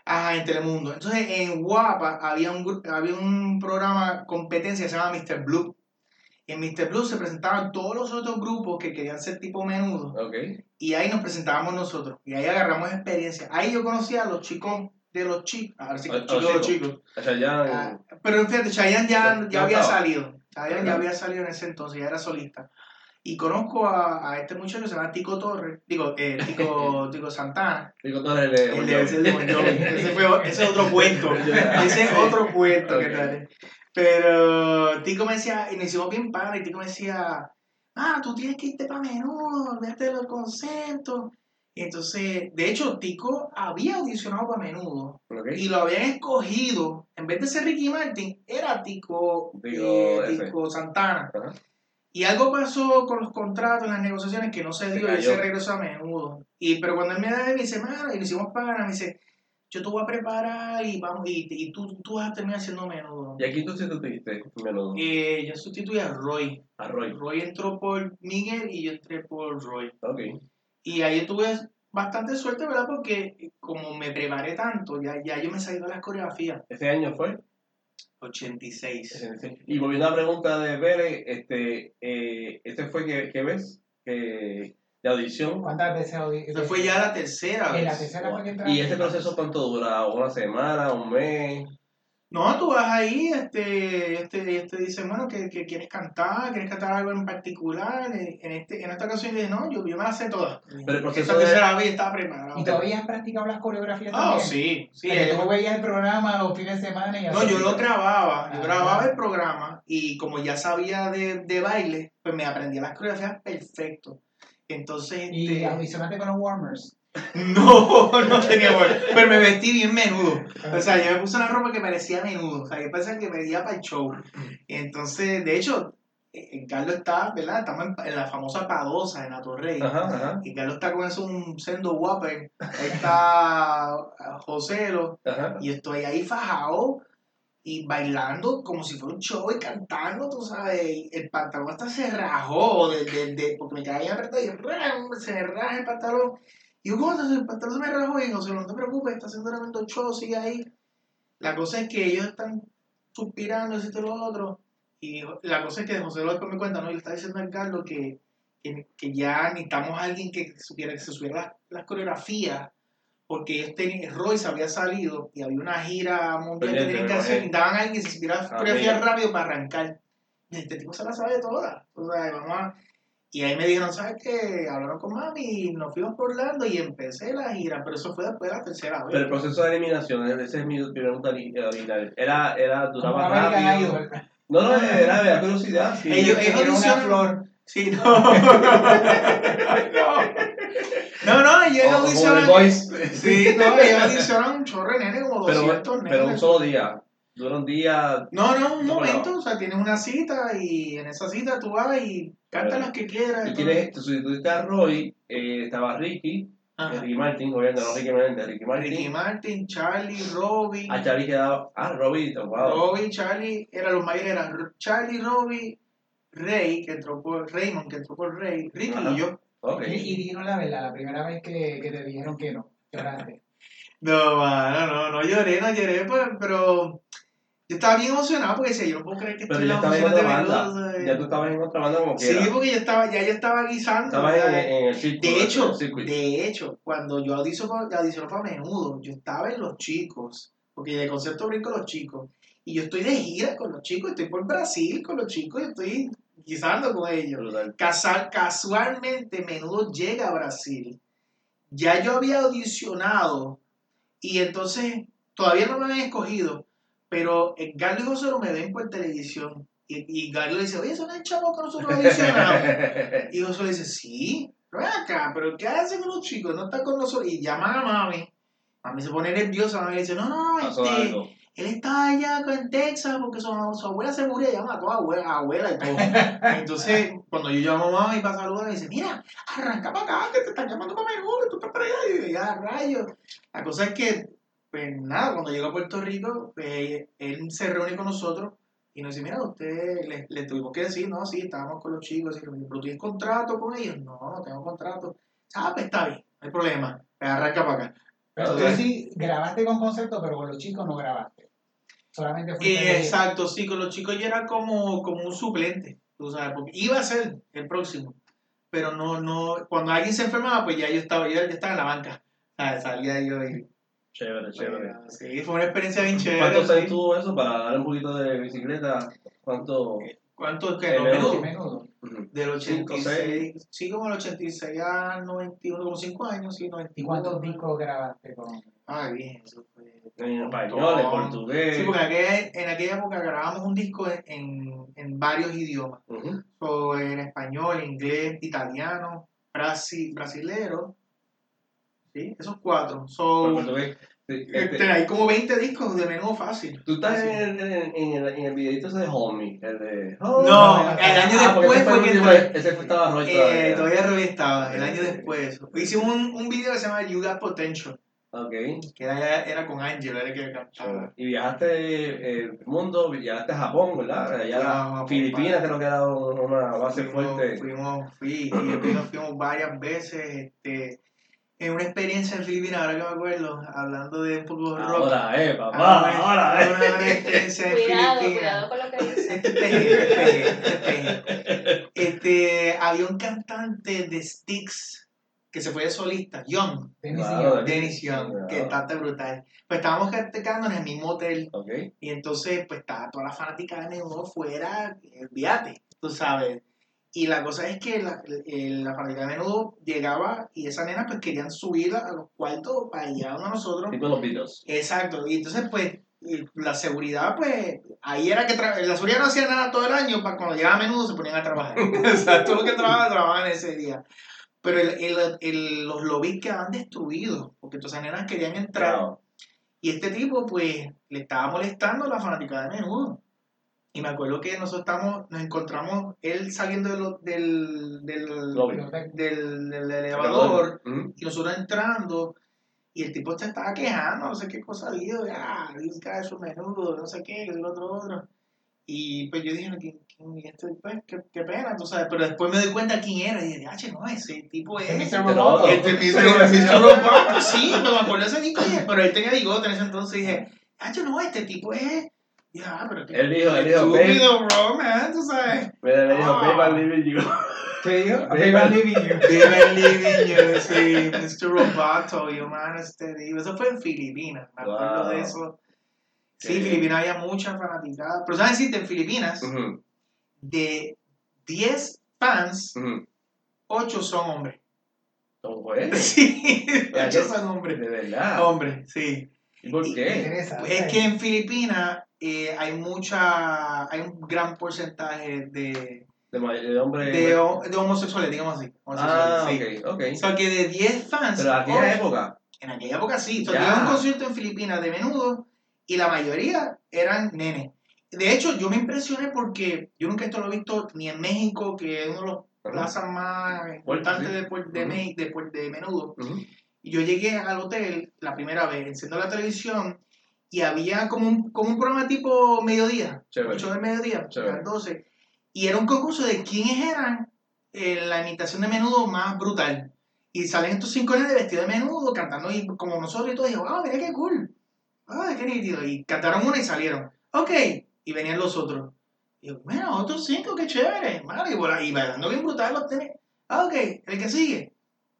Ajá, en Telemundo. Entonces, en Guapa había un, había un programa competencia que se llama Mr. Blue. En Mr. Blue se presentaban todos los otros grupos que querían ser tipo menudo. Y ahí nos presentábamos nosotros. Y ahí agarramos experiencia. Ahí yo conocí a los chicos de los chicos. Ahora sí, A- a los chicos de los chicos. sea, ya. Ah, pero fíjate, Chayanne ya, Ya- ya había salido. Chayanne ya había salido en ese entonces, ya era solista. Y conozco a, a este muchacho que se llama Tico Torres, digo, eh, Tico, Tico Santana. Eres el de. El de, ese fue, ese es otro cuento. Ese es otro cuento. que tal. Pero Tico me decía, y nos hicimos bien padre, y Tico me decía, ah, tú tienes que irte para menudo, olvídate de los conceptos. Y entonces, de hecho, Tico había audicionado para menudo Ok. y lo habían escogido, en vez de ser Ricky Martin, era Tico, Tico eh. Tico Santana. Ajá. Y algo pasó con los contratos, las negociaciones que no se Se dio y él se regresó a menudo. Y, pero cuando él me da, me dice, y lo hicimos para me dice, yo te voy a preparar y vamos, y, y tú, tú vas a terminar haciendo menudo. Y aquí tú tuviste menudo. Eh, yo sustituí a Roy. Arroy. Roy entró por Miguel y yo entré por Roy. Ok. Y ahí tuve bastante suerte, ¿verdad? Porque como me preparé tanto, ya, ya yo me salí de las coreografías. ¿Ese año fue? 86. Y volviendo a la pregunta de Pérez, este, eh, este fue que, que ves que de audición. ¿Cuántas veces audi- Esa fue ya la tercera En la vez. tercera. ¿Y ese proceso cuánto dura? ¿Una semana? ¿Un mes? No, tú vas ahí, este, este, este dice, bueno, que, que quieres cantar, quieres cantar algo en particular. En, este, en esta ocasión dije, no, yo, yo me la sé toda. Pero el proceso Esa de- tercera vez estaba preparado. ¿Y todavía has practicado las coreografías Ah, también? sí, sí. Que eh, tú veías el programa los fines de semana y No, así. yo lo grababa, yo Ah, grababa claro. el programa y como ya sabía de, de baile, pues me aprendía las coreografías perfecto. Entonces, Y este, audicionaste con los warmers. no, no tenía bueno, pero me vestí bien menudo. O sea, yo me puse una ropa que parecía menudo, o sea, yo pensaba que me iba para el show. Y entonces, de hecho, eh, Carlos está, ¿verdad? Estamos en, en la famosa Padosa, en. Ajá, ajá, Y Carlos está con eso un sendo whopper. Ahí está Joselo. ajá. Y estoy ahí fajado y bailando como si fuera un show y cantando, tú sabes. y El pantalón hasta se rajó de, de, de- porque me caía apretado y ¡ram! se me raja el pantalón. Y yo, ¿cómo se- el pantalón se me rajó? Y José, no te preocupes, está haciendo tremendo show, sigue ahí. La cosa es que ellos están suspirando, esto y lo otro. Y la cosa es que José después me cuenta, ¿no? Y le está diciendo a Carlos que, que, que ya necesitamos a alguien que supiera, que se supiera las, las coreografías porque tenían, Royce había salido y había una gira mundial que tenían que hacer, y daban a alguien que se supiera Ah, coreografía mira. rápido para arrancar. Y este tipo se la sabe toda. O sea, vamos a... Y ahí me dijeron, ¿sabes qué? Hablaron con mami y nos fuimos por Orlando y empecé la gira, pero eso fue después de la tercera vez. Pero el proceso de eliminación, esa es mi pregunta ori- original. Era, era, duraba rápido. No, no, era de la curiosidad. sí. Ellos- dieron una audicionan- flor. Sí, no. no, no, ellos O- como The audicionan. Voice. Sí, no, ellos audicionan un chorro de nene, como 200 Pero, nenes. pero un solo día. Dura un día. No, no, un momento, o sea, tienes una cita y en esa cita tú vas y cantas Pero- las que quieras. ¿Y y quién todo. es? Tú sustituiste a Roy, eh, estaba Ricky, Ajá. Ricky Martin, obviamente no Ricky Martin, Ricky Martin. Ricky Martin, Charlie, Robbie. A Charlie quedaba. Ah, Robbie, wow. Robbie, Charlie, eran los mayores, eran Charlie, Robbie, Rey, que entró por Raymond, que entró por Rey, Ricky Ajá. y yo. Ok. Y, y dijeron la verdad, la primera vez que, que te dijeron que no. Lloraste. No, mano, no, no lloré, no lloré, pues, pero yo estaba bien emocionado porque decía, yo no puedo creer que Pero estoy en otra banda. menudo. Ya tú estabas en otra banda como Sí, quiera. porque yo estaba, ya yo estaba guisando. Estabas en, el círculo. De hecho, en el circuito. de hecho, cuando yo audiciono, audiciono para menudo, yo estaba en los chicos, porque de concepto brinco los chicos, y yo estoy de gira con los chicos, estoy por Brasil con los chicos y estoy guisando con ellos. Casal- casualmente, menudo llega a Brasil. Ya yo había audicionado y entonces todavía no me habían escogido, pero eh, Galo y José me ven por televisión. Y, y Galo dice, oye, eso no es el chavo que nosotros audicionamos. Y Josué dice, sí, pero acá, pero ¿qué hace con los chicos? No está con nosotros. Y llaman a mami. Mami se pone nerviosa, mami dice, no, no, este, él está allá en Texas porque su, su abuela se murió, ella mató a abuela, a abuela y todo. Entonces, cuando yo llamo a mami para saludar, me dice, mira, arranca para acá, que te están llamando para Perú, que tú estás para allá. Y yo, ya, rayos. La cosa es que, pues nada, cuando llegó a Puerto Rico, pues, él se reúne con nosotros y nos dice, mira, usted, le, le tuvimos que decir, no, sí, estábamos con los chicos, así, pero ¿tienes contrato con ellos? No, no tengo contrato. Ah, pues está bien, no hay problema, pues arranca para acá. Pero tú sí grabaste con concepto, pero con los chicos no grabaste. Solamente fuiste Eh, exacto, sí, con los chicos yo era como, como un suplente, tú sabes, porque iba a ser el próximo, pero no, no, cuando alguien se enfermaba, pues ya yo estaba, yo, yo estaba en la banca, ¿sabes? salía yo y... Chévere, chévere. Sí, fue una experiencia bien chévere. ¿Cuántos sí. años tuvo eso para dar un poquito de bicicleta? ¿Cuánto? ¿Cuántos que Eh, no, menudo. Sí, menudo? Del Cinco, 86, sí, como el 86 a 91, como 5 años, sí, 91. ¿Y cuántos discos grabaste con Ah, bien, eso fue. En español, en Sí, portugués. porque en aquella, en aquella época grabábamos un disco en, en varios idiomas. Ujú. So, en español, inglés, italiano, brasi, brasilero. ¿Sí? Esos cuatro. So, este, este, hay como 20 discos de menudo fácil. Tú estás Sí. en, en, en, el, en el videito ese de Homie, el de... No, el año Ah, después fue que entré. Ese fue estaba Roy Eh, todavía. estaba, el año después. Hicimos un, un video que se llama You Got Potential, Ok. que era, era con Angelo, era el que cantaba. Y viajaste eh, el mundo, viajaste a Japón, ¿verdad? Allá Japón, Filipinas creo que era una base fuimos, fuerte. Fuimos, fui, Filipinas fuimos varias veces, este, en una experiencia en Filipinas, ahora que me acuerdo, hablando de un poco de rock. Ahora, eh, papá, Ah, ahora, eh. Una, una experiencia en Cuidado, Filipinas. cuidado con lo que dices. Este este este. Este, había un cantante de Styx que se fue de solista, Young, Dennis y Claro, yo. Dennis Young, que está tan brutal. Pues estábamos quedando en el mismo hotel Ok. y entonces pues estaba toda la fanática de menudo fuera, olvídate, tú sabes. Y la cosa es que la, la fanática de menudo llegaba y esas nenas pues querían subir a los cuartos para allá donde nosotros. Tipo los Beatles. Exacto, y entonces pues la seguridad pues ahí era que la seguridad no hacía nada todo el año, para cuando llegaba a menudo se ponían a trabajar. o sea, todo lo que trabajaban, trabajaban ese día. Pero el, el- el- los lobbies quedaban destruidos, porque todas esas nenas querían entrar. Y este tipo, pues, le estaba molestando a la fanática de menudo. Y me acuerdo que nosotros estamos, nos encontramos, él saliendo de lo- del, del, del, del elevador, Ujú. y nosotros entrando, y el tipo se estaba quejando, no sé qué cosa dijo, ah, guy es un menudo, no sé qué, el otro, otro. Y pues yo dije, ¿quién, quién, y este, pues, qué, qué pena, tú sabes, pero después me doy cuenta quién era, y dije, ah, che, no, ese tipo es... Este Mr. Mr. Robot, sí, me acuerdo ese tipo, pero él tenía bigote en ese entonces, y dije, ah, yo no, este tipo es... Ya, pero que... Él dijo, él dijo, babe, Estúpido, bro, man, tú sabes. mira, le dijo, Ah. babe, I'm leaving you. ¿Qué dijo? Baby, Baby, living you. Vive living, yo sí, Mr. Roboto, yo man, este digo. Eso fue en Filipinas, me acuerdo de eso. Sí, en. Filipinas había mucha fanaticada. Pero ¿sabes decirte? En Filipinas, de 10 fans, ujú. 8 son hombres. ¿Cómo fue? Sí, Ya, 8 ya. son hombres. De verdad. Hombres, sí. ¿Y por qué? Es que en Filipinas eh, hay mucha, hay un gran porcentaje de, De, de hombre. de, de homosexuales, digamos así. ah, homosexuales, sí. ok, ok. O sea que de 10 fans, Pero en aquella época. En aquella época sí. Ya. tenía un concierto en Filipinas de menudo y la mayoría eran nenes. De hecho, yo me impresioné porque yo nunca esto lo he visto ni en México, que es uno de los plazas más importantes sí. de, de, Ujú. Me- de de menudo. Ujú. Y yo llegué al hotel la primera vez, enciendo la televisión y había como un, como un programa tipo mediodía, Chévere. 8 de mediodía, Chévere. las 12. Y era un concurso de quiénes eran eh, la imitación de menudo más brutal. Y salen estos cinco nenes vestidos de menudo, cantando y como nosotros y todo. Y yo, wow, mira qué cool. Ay, qué nítido. Y cantaron una y salieron. Ok. Y venían los otros. Y yo, mira, otros cinco, qué chévere. Mano, y, bailando bien brutal los tenis. Ah, ok. El que sigue.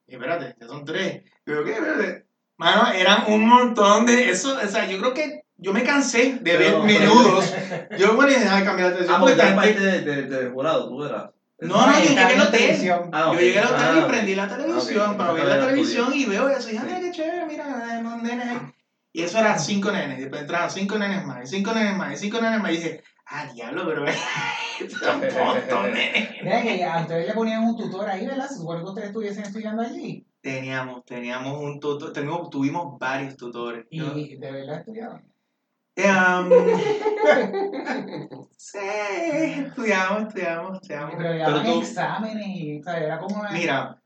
Y espérate, ya son tres. Y yo, ¿qué? Espérate. Mano, eran un montón de eso. O sea, yo creo que yo me cansé de ver Pero- menudos. Yo, bueno, y dejaba de cambiar la televisión. Ah, porque tanto- parte de- de- jurado, tú eras. No, no, yo llegué al hotel. Ah, ok. Yo llegué al hotel Ah, y prendí la televisión ok. para ver la televisión y veo eso. Y dije, qué chévere, mira, unos nenes ahí. Y eso eran cinco nenes. Y después entraban cinco nenes más, y cinco nenes más, y cinco nenes más. Y dije, ah, diablo, pero es un montón de nenes. Mira que a ustedes le ponían un tutor ahí, ¿verdad? Se supone que ustedes estuviesen estudiando allí. Teníamos, teníamos un tutor, tuvimos, tuvimos varios tutores. Y de verdad estudiaban. Em, sí, estudiamos, estudiamos, estudiamos. Pero tú- exámenes y, o sea, era como una... Mira,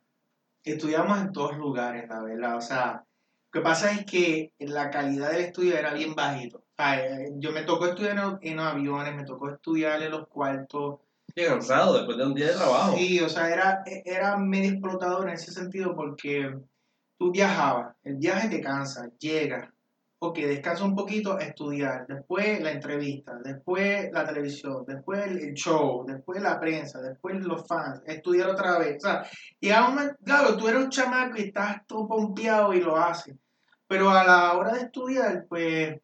estudiamos en todos lugares, la verdad. O sea, lo que pasa es que la calidad del estudio era bien bajito. O sea, eh, yo me tocó estudiar en, en aviones, me tocó estudiar en los cuartos. Cansado después de un día de trabajo. Sí, o sea, era, era medio explotador en ese sentido porque tú viajabas, el viaje te cansa, llegas, ok, descansa un poquito estudiar, después la entrevista, después la televisión, después el, show, después la prensa, después los fans, estudiar otra vez. O sea, un momento, claro, tú eres un chamaco y estás todo pompeado y lo haces, pero a la hora de estudiar, pues,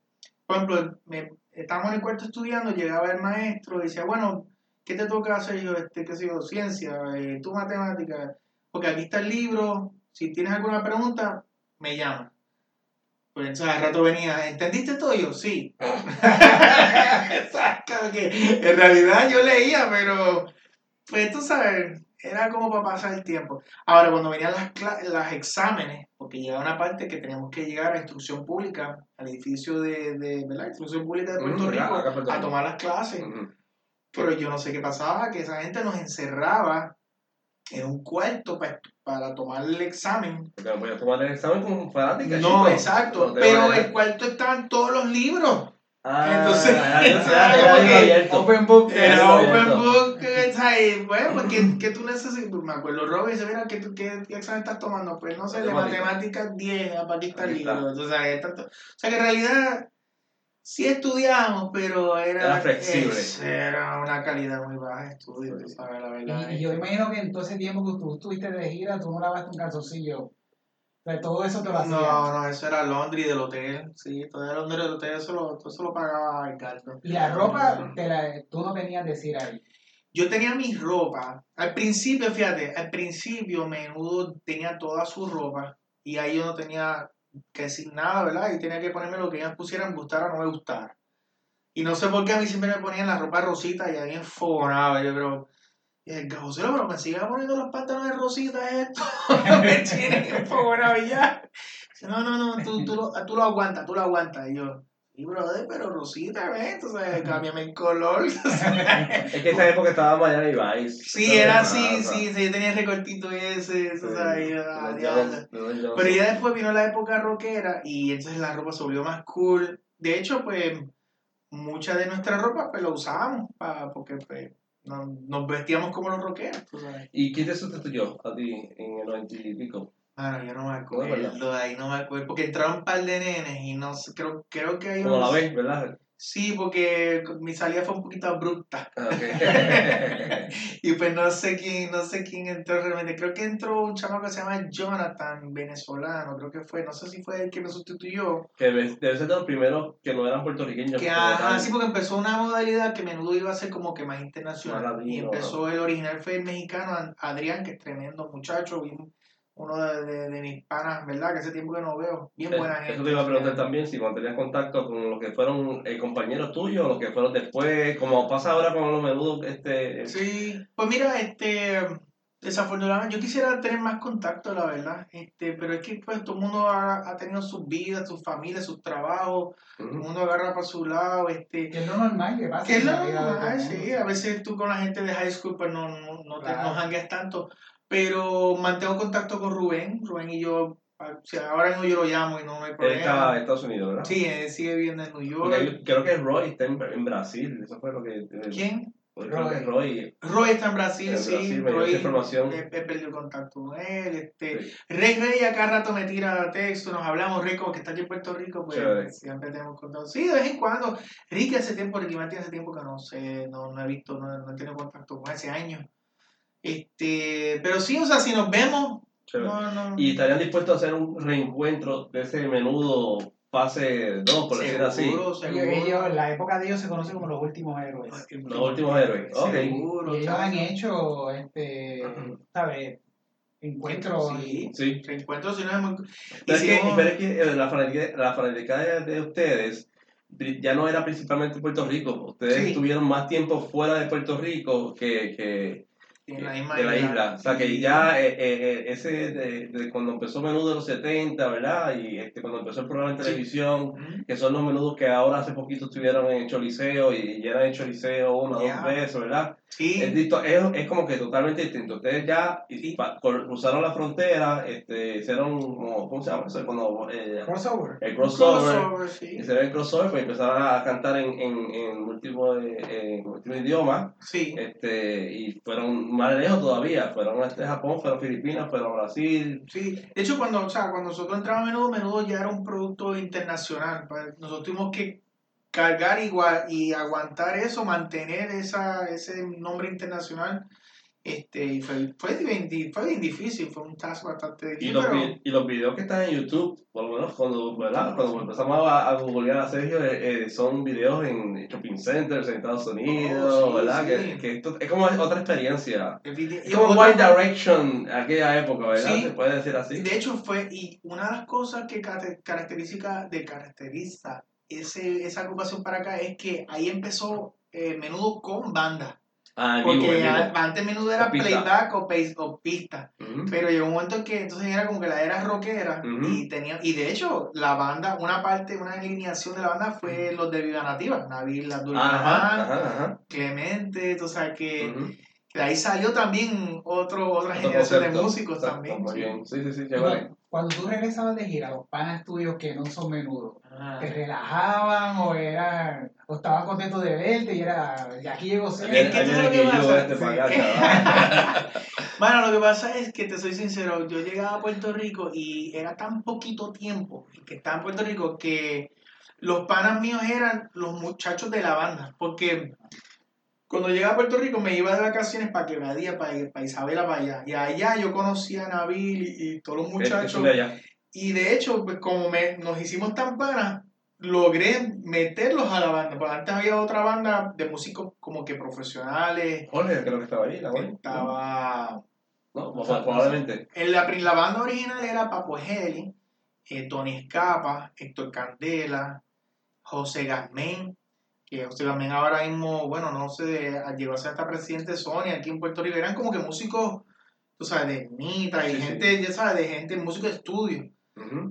por ejemplo, me, estábamos en el cuarto estudiando, llegaba el maestro y decía, bueno, ¿qué te toca hacer yo? Este, qué sé yo, ciencia, eh, tu matemática, porque aquí está el libro, si tienes alguna pregunta, me llamas. Pues entonces al rato venía, ¿entendiste todo? Yo, sí. Exacto, que en realidad yo leía, pero pues tú sabes, era como para pasar el tiempo. Ahora, cuando venían las, las exámenes, porque llegaba una parte que teníamos que llegar a instrucción pública, al edificio de, de ¿verdad? Instrucción pública de Puerto Ujú, Rico, a tomar las clases. Pero yo no sé qué pasaba, que esa gente nos encerraba en un cuarto pa- para tomar el examen. Porque no podías tomar el examen con fanática. No, chico. exacto. No pero vayas. el cuarto estaban todos los libros. Ah, entonces- Como abierto. Open book. Era Era Eso, open eso. book. ¿sabes? Bueno, pues ¿qué, qué tú necesitas? Pues, Me acuerdo, Robin dice, mira, ¿qué, tú- qué, qué examen estás tomando? Pues no sé, de Matemática. matemáticas 10, ah, para aquí está el libro. Entonces, ¿sabes? Tanto- o sea que en realidad Sí estudiábamos, pero era, Era flexible. es- era una calidad muy baja de estudio, tú sabes, la verdad. Y, y yo imagino que en todo ese tiempo que tú estuviste de gira, tú no lavaste un calzoncillo. O sea, todo eso te lo hacía. No, no, eso era laundry del hotel, sí, todo el laundry del hotel, eso lo, todo eso lo pagaba Ricardo. Y la ropa, te la, tú no tenías decir ahí. Yo tenía mi ropa, al principio, fíjate, al principio Menudo tenía toda su ropa y ahí yo no tenía que decir nada, ¿verdad? Y tenía que ponerme lo que ellas pusieran, gustara o no me gustara. Y no sé por qué a mí siempre me ponían la ropa rosita y ahí enfogonaba, yo pero... Y el José, pero me siga poniendo los pantalones rositas esto, me tienen enfogonado y ya. No, no, no, tú, tú, lo, tú lo aguantas, tú lo aguantas. Y yo, sí, brother, pero rosita, ¿ves? Entonces, cámbiame el color. Es que esa época estaba Miami Vice. Sí, era así, sí, sí, yo tenía el recortito ese, eso. Y. Pero ya después vino la época rockera y entonces la ropa se volvió más cool. De hecho, pues, mucha de nuestra ropa, pues, la usábamos pa- porque, pues, no- nos vestíamos como los rockeros. ¿Y quién te sustituyó a ti en el 90 y pico? Mano, yo no me acuerdo, ahí no me acuerdo, porque entraron un par de nenes y no sé, creo, creo que hay Como la ves, ¿verdad? Sí, porque mi salida fue un poquito abrupta. Ah, ok. Y pues no sé quién, no sé quién entró realmente. Creo que entró un chamaco que se llama Jonathan, venezolano, creo que fue. No sé si fue el que me sustituyó. que debe ser de los primeros que no eran puertorriqueños. Que ajá, sí, porque empezó una modalidad que menudo iba a ser como que más internacional. Y empezó el original fue el mexicano An- Adrián, que es tremendo muchacho, bien- uno de, de- de mis panas, ¿verdad? Que hace tiempo que no veo. Bien Eh, buena gente. Eso te iba a preguntar también, si cuando tenías contacto con los que fueron eh, compañeros tuyos, los que fueron después, como pasa ahora con los menudos, este... Sí, pues mira, este, desafortunadamente, yo quisiera tener más contacto, la verdad, este, pero es que pues todo el mundo ha, ha tenido sus vidas, sus familias, sus trabajos, todo el mundo agarra para su lado, este, Que es lo normal que pasa que es lo normal, sí, a veces tú con la gente de high school pues no, no, no te Claro. no jangueas tanto, pero mantengo contacto con Rubén, Rubén y yo, ah, o sea, ahora mismo yo lo llamo y no hay Él está problema. en Estados Unidos, ¿verdad? Sí, él sigue viviendo en New York. yo creo que Roy está en, en Brasil, eso fue lo que... ¿Quién? Creo que Roy. Roy. Roy está en Brasil, En sí. Brasil, me dio Roy, esa información. He, he perdido contacto con él. Este, Sí. Rey Rey acá rato me tira texto, nos hablamos, Rey, como que está aquí en Puerto Rico, pues Chévere. siempre tenemos contacto. Sí, de vez en cuando. Ricky hace tiempo, Ricky Martin hace tiempo que no sé, no, no he visto, no, no he tenido contacto con él hace años. Este, pero sí, o sea, si nos vemos, no, no. Y estarían dispuestos a hacer un reencuentro de ese menudo fase 2, por decir así. seguro, seguro. Ellos, ellos- la época de ellos se conoce como los últimos héroes. Los últimos héroes. Ok. Seguro, Y ellos han hecho, este. Encuentros. Sí, Sí. reencuentros, si no es muy. Pero es, que, pero es que eh, la fanática de, de ustedes ya no era principalmente Puerto Rico. Ustedes Sí. estuvieron más tiempo fuera de Puerto Rico que, que, la misma de la isla. O sea, que ya eh, eh, eh, ese de, de cuando empezó Menudo de los 70, ¿verdad? Y este, cuando empezó el programa en televisión, que son los menudos que ahora hace poquito estuvieron en Choliseo y ya eran en Choliseo una o dos veces, ¿verdad? Sí. Es, es, es como que totalmente distinto. Ustedes ya pa- cruzaron la frontera, este, hicieron, como, ¿cómo se llama eso? Cuando, eh, Crossover. el crossover, Crossover, sí. hicieron el crossover, pues empezaron a cantar en, en, eh, en múltiples idiomas, Sí. este, y fueron más lejos todavía, fueron este Japón, fueron Filipinas, fueron Brasil, Sí, de hecho cuando, o sea, cuando nosotros entramos a menudo, menudo ya era un producto internacional. pues, Nosotros tuvimos que cargar igual y aguantar eso, mantener esa, ese nombre internacional. Este, y fue, fue, bien, fue bien difícil, fue un task bastante y difícil. los, pero, vi- y los videos que están en YouTube, por lo menos cuando, ¿verdad? cuando empezamos a, a googlear a Sergio, eh, eh, son videos en shopping centers en Estados Unidos, Oh, sí, ¿verdad? sí. Que, que esto es como otra experiencia. Es y como otra- One Direction aquella época, ¿verdad? Sí. Se puede decir así. De hecho, fue, y una de las cosas que caracteriza, de caracteriza ese, esa agrupación para acá es que ahí empezó eh, menudo con banda. Ah, vivo, Porque vivo. antes menudo era O playback o, pace- o pista. Pero llegó un momento en que entonces era como que la era rockera y tenía y de hecho la banda, una parte, una alineación de la banda fue los de Viva Nativa, Nabil Abdul. Clemente, tú sabes que de ahí salió también otro, otra Otro generación de músicos Exacto, también. Muy sí. bien. Sí, sí, sí, Y chévere. Cuando, tú regresabas de gira, los panas tuyos que no son menudos, Ah. ¿te relajaban o eran, o estaban contentos de verte y era, y aquí llegó Sergio? Es que tú sabes que pasa. este lo que pasa es que te soy sincero, yo llegaba a Puerto Rico y era tan poquito tiempo que estaba en Puerto Rico que los panas míos eran los muchachos de la banda, porque cuando llegué a Puerto Rico me iba de vacaciones para Quebradía, para, para Isabela, para allá. Y allá yo conocí a Nabil y, y todos los muchachos. Y de hecho, pues como me, nos hicimos tan panas, logré meterlos a la banda. Porque antes había otra banda de músicos como que profesionales. Jorge, creo que estaba ahí, la güey. Estaba... No, o sea, probablemente. En la, la banda original era Papo Heli, eh, Tony Escapa, Héctor Candela, José Gazmén, que José Gazmén ahora mismo, bueno, no sé, llegó a ser hasta presidente de Sony aquí en Puerto Rico. Eran como que músicos, tú sabes, de Nita y Sí, sí. gente, ya sabes, de gente, músicos de estudio.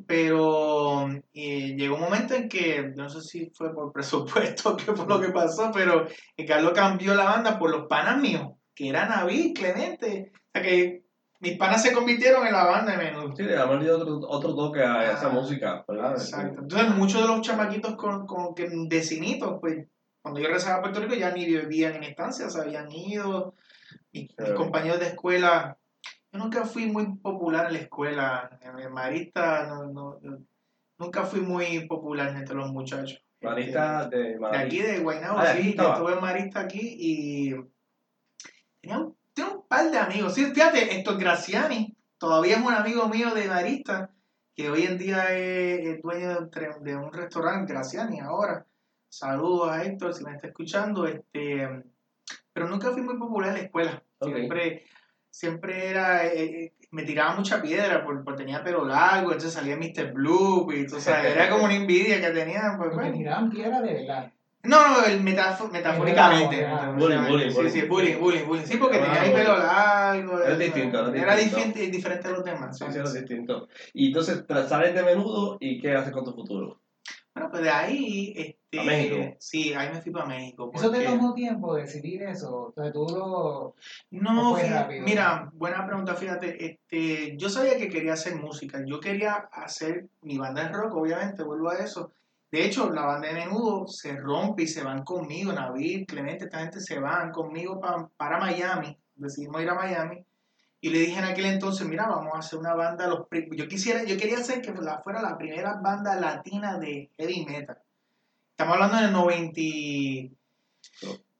Pero eh, llegó un momento en que, no sé si fue por presupuesto que fue lo que pasó, pero Carlos cambió la banda por los panas míos, que eran David, Clemente. O sea que mis panas se convirtieron en la banda de menudo. Sí, le dado otro, otro toque a esa Ah, música, ¿verdad? Exacto. Entonces muchos de los chamaquitos con, con que de cinitos, pues cuando yo regresaba a Puerto Rico ya ni vivían en estancia, se habían ido. Mis, compañeros de escuela, yo nunca fui muy popular en la escuela. En Marista no, no- nunca fui muy popular entre los muchachos. Marista de De Madrid. aquí, de Guaynabo, Ah, de sí, estuve en Marista aquí y tenía un, tenía un par de amigos. Sí, fíjate, Héctor Graciani, todavía es un amigo mío de Marista, que hoy en día es, es dueño de de un restaurante, Graciani, ahora. Saludos a Héctor, si me está escuchando. este Pero nunca fui muy popular en la escuela. Siempre, siempre era... eh, eh, me tiraba mucha piedra por, por tenía pelo largo, entonces salía Mr. Blue, y tú sabes, era como una envidia que tenían. Pues, Porque bueno. tiraban piedra de verdad. No, no, el metafo- metafóricamente. Ah, bullying, bullying, Sí, bullying. sí, bullying, bullying, bullying. Sí, porque tenía el pelo largo. Era distinto, era diferente, diferente a los demás. Sí, sí, era distinto. Y entonces sales de menudo y ¿qué haces con tu futuro? Bueno, pues de ahí, este, ¿A México? Sí, ahí me fui para México. ¿Eso te tomó tiempo decidir eso? Entonces tú lo... No, ¿O fue rápido? mira, buena pregunta, fíjate, este, yo sabía que quería hacer música, yo quería hacer mi banda de rock, obviamente, vuelvo a eso. De hecho, la banda de menudo se rompe y se van conmigo, Navid, Clemente, esta gente se van conmigo pa- para Miami, decidimos ir a Miami. Y le dije en aquel entonces, mira, vamos a hacer una banda, los yo quisiera, yo quería hacer que fuera la primera banda latina de heavy metal. Estamos hablando del 90,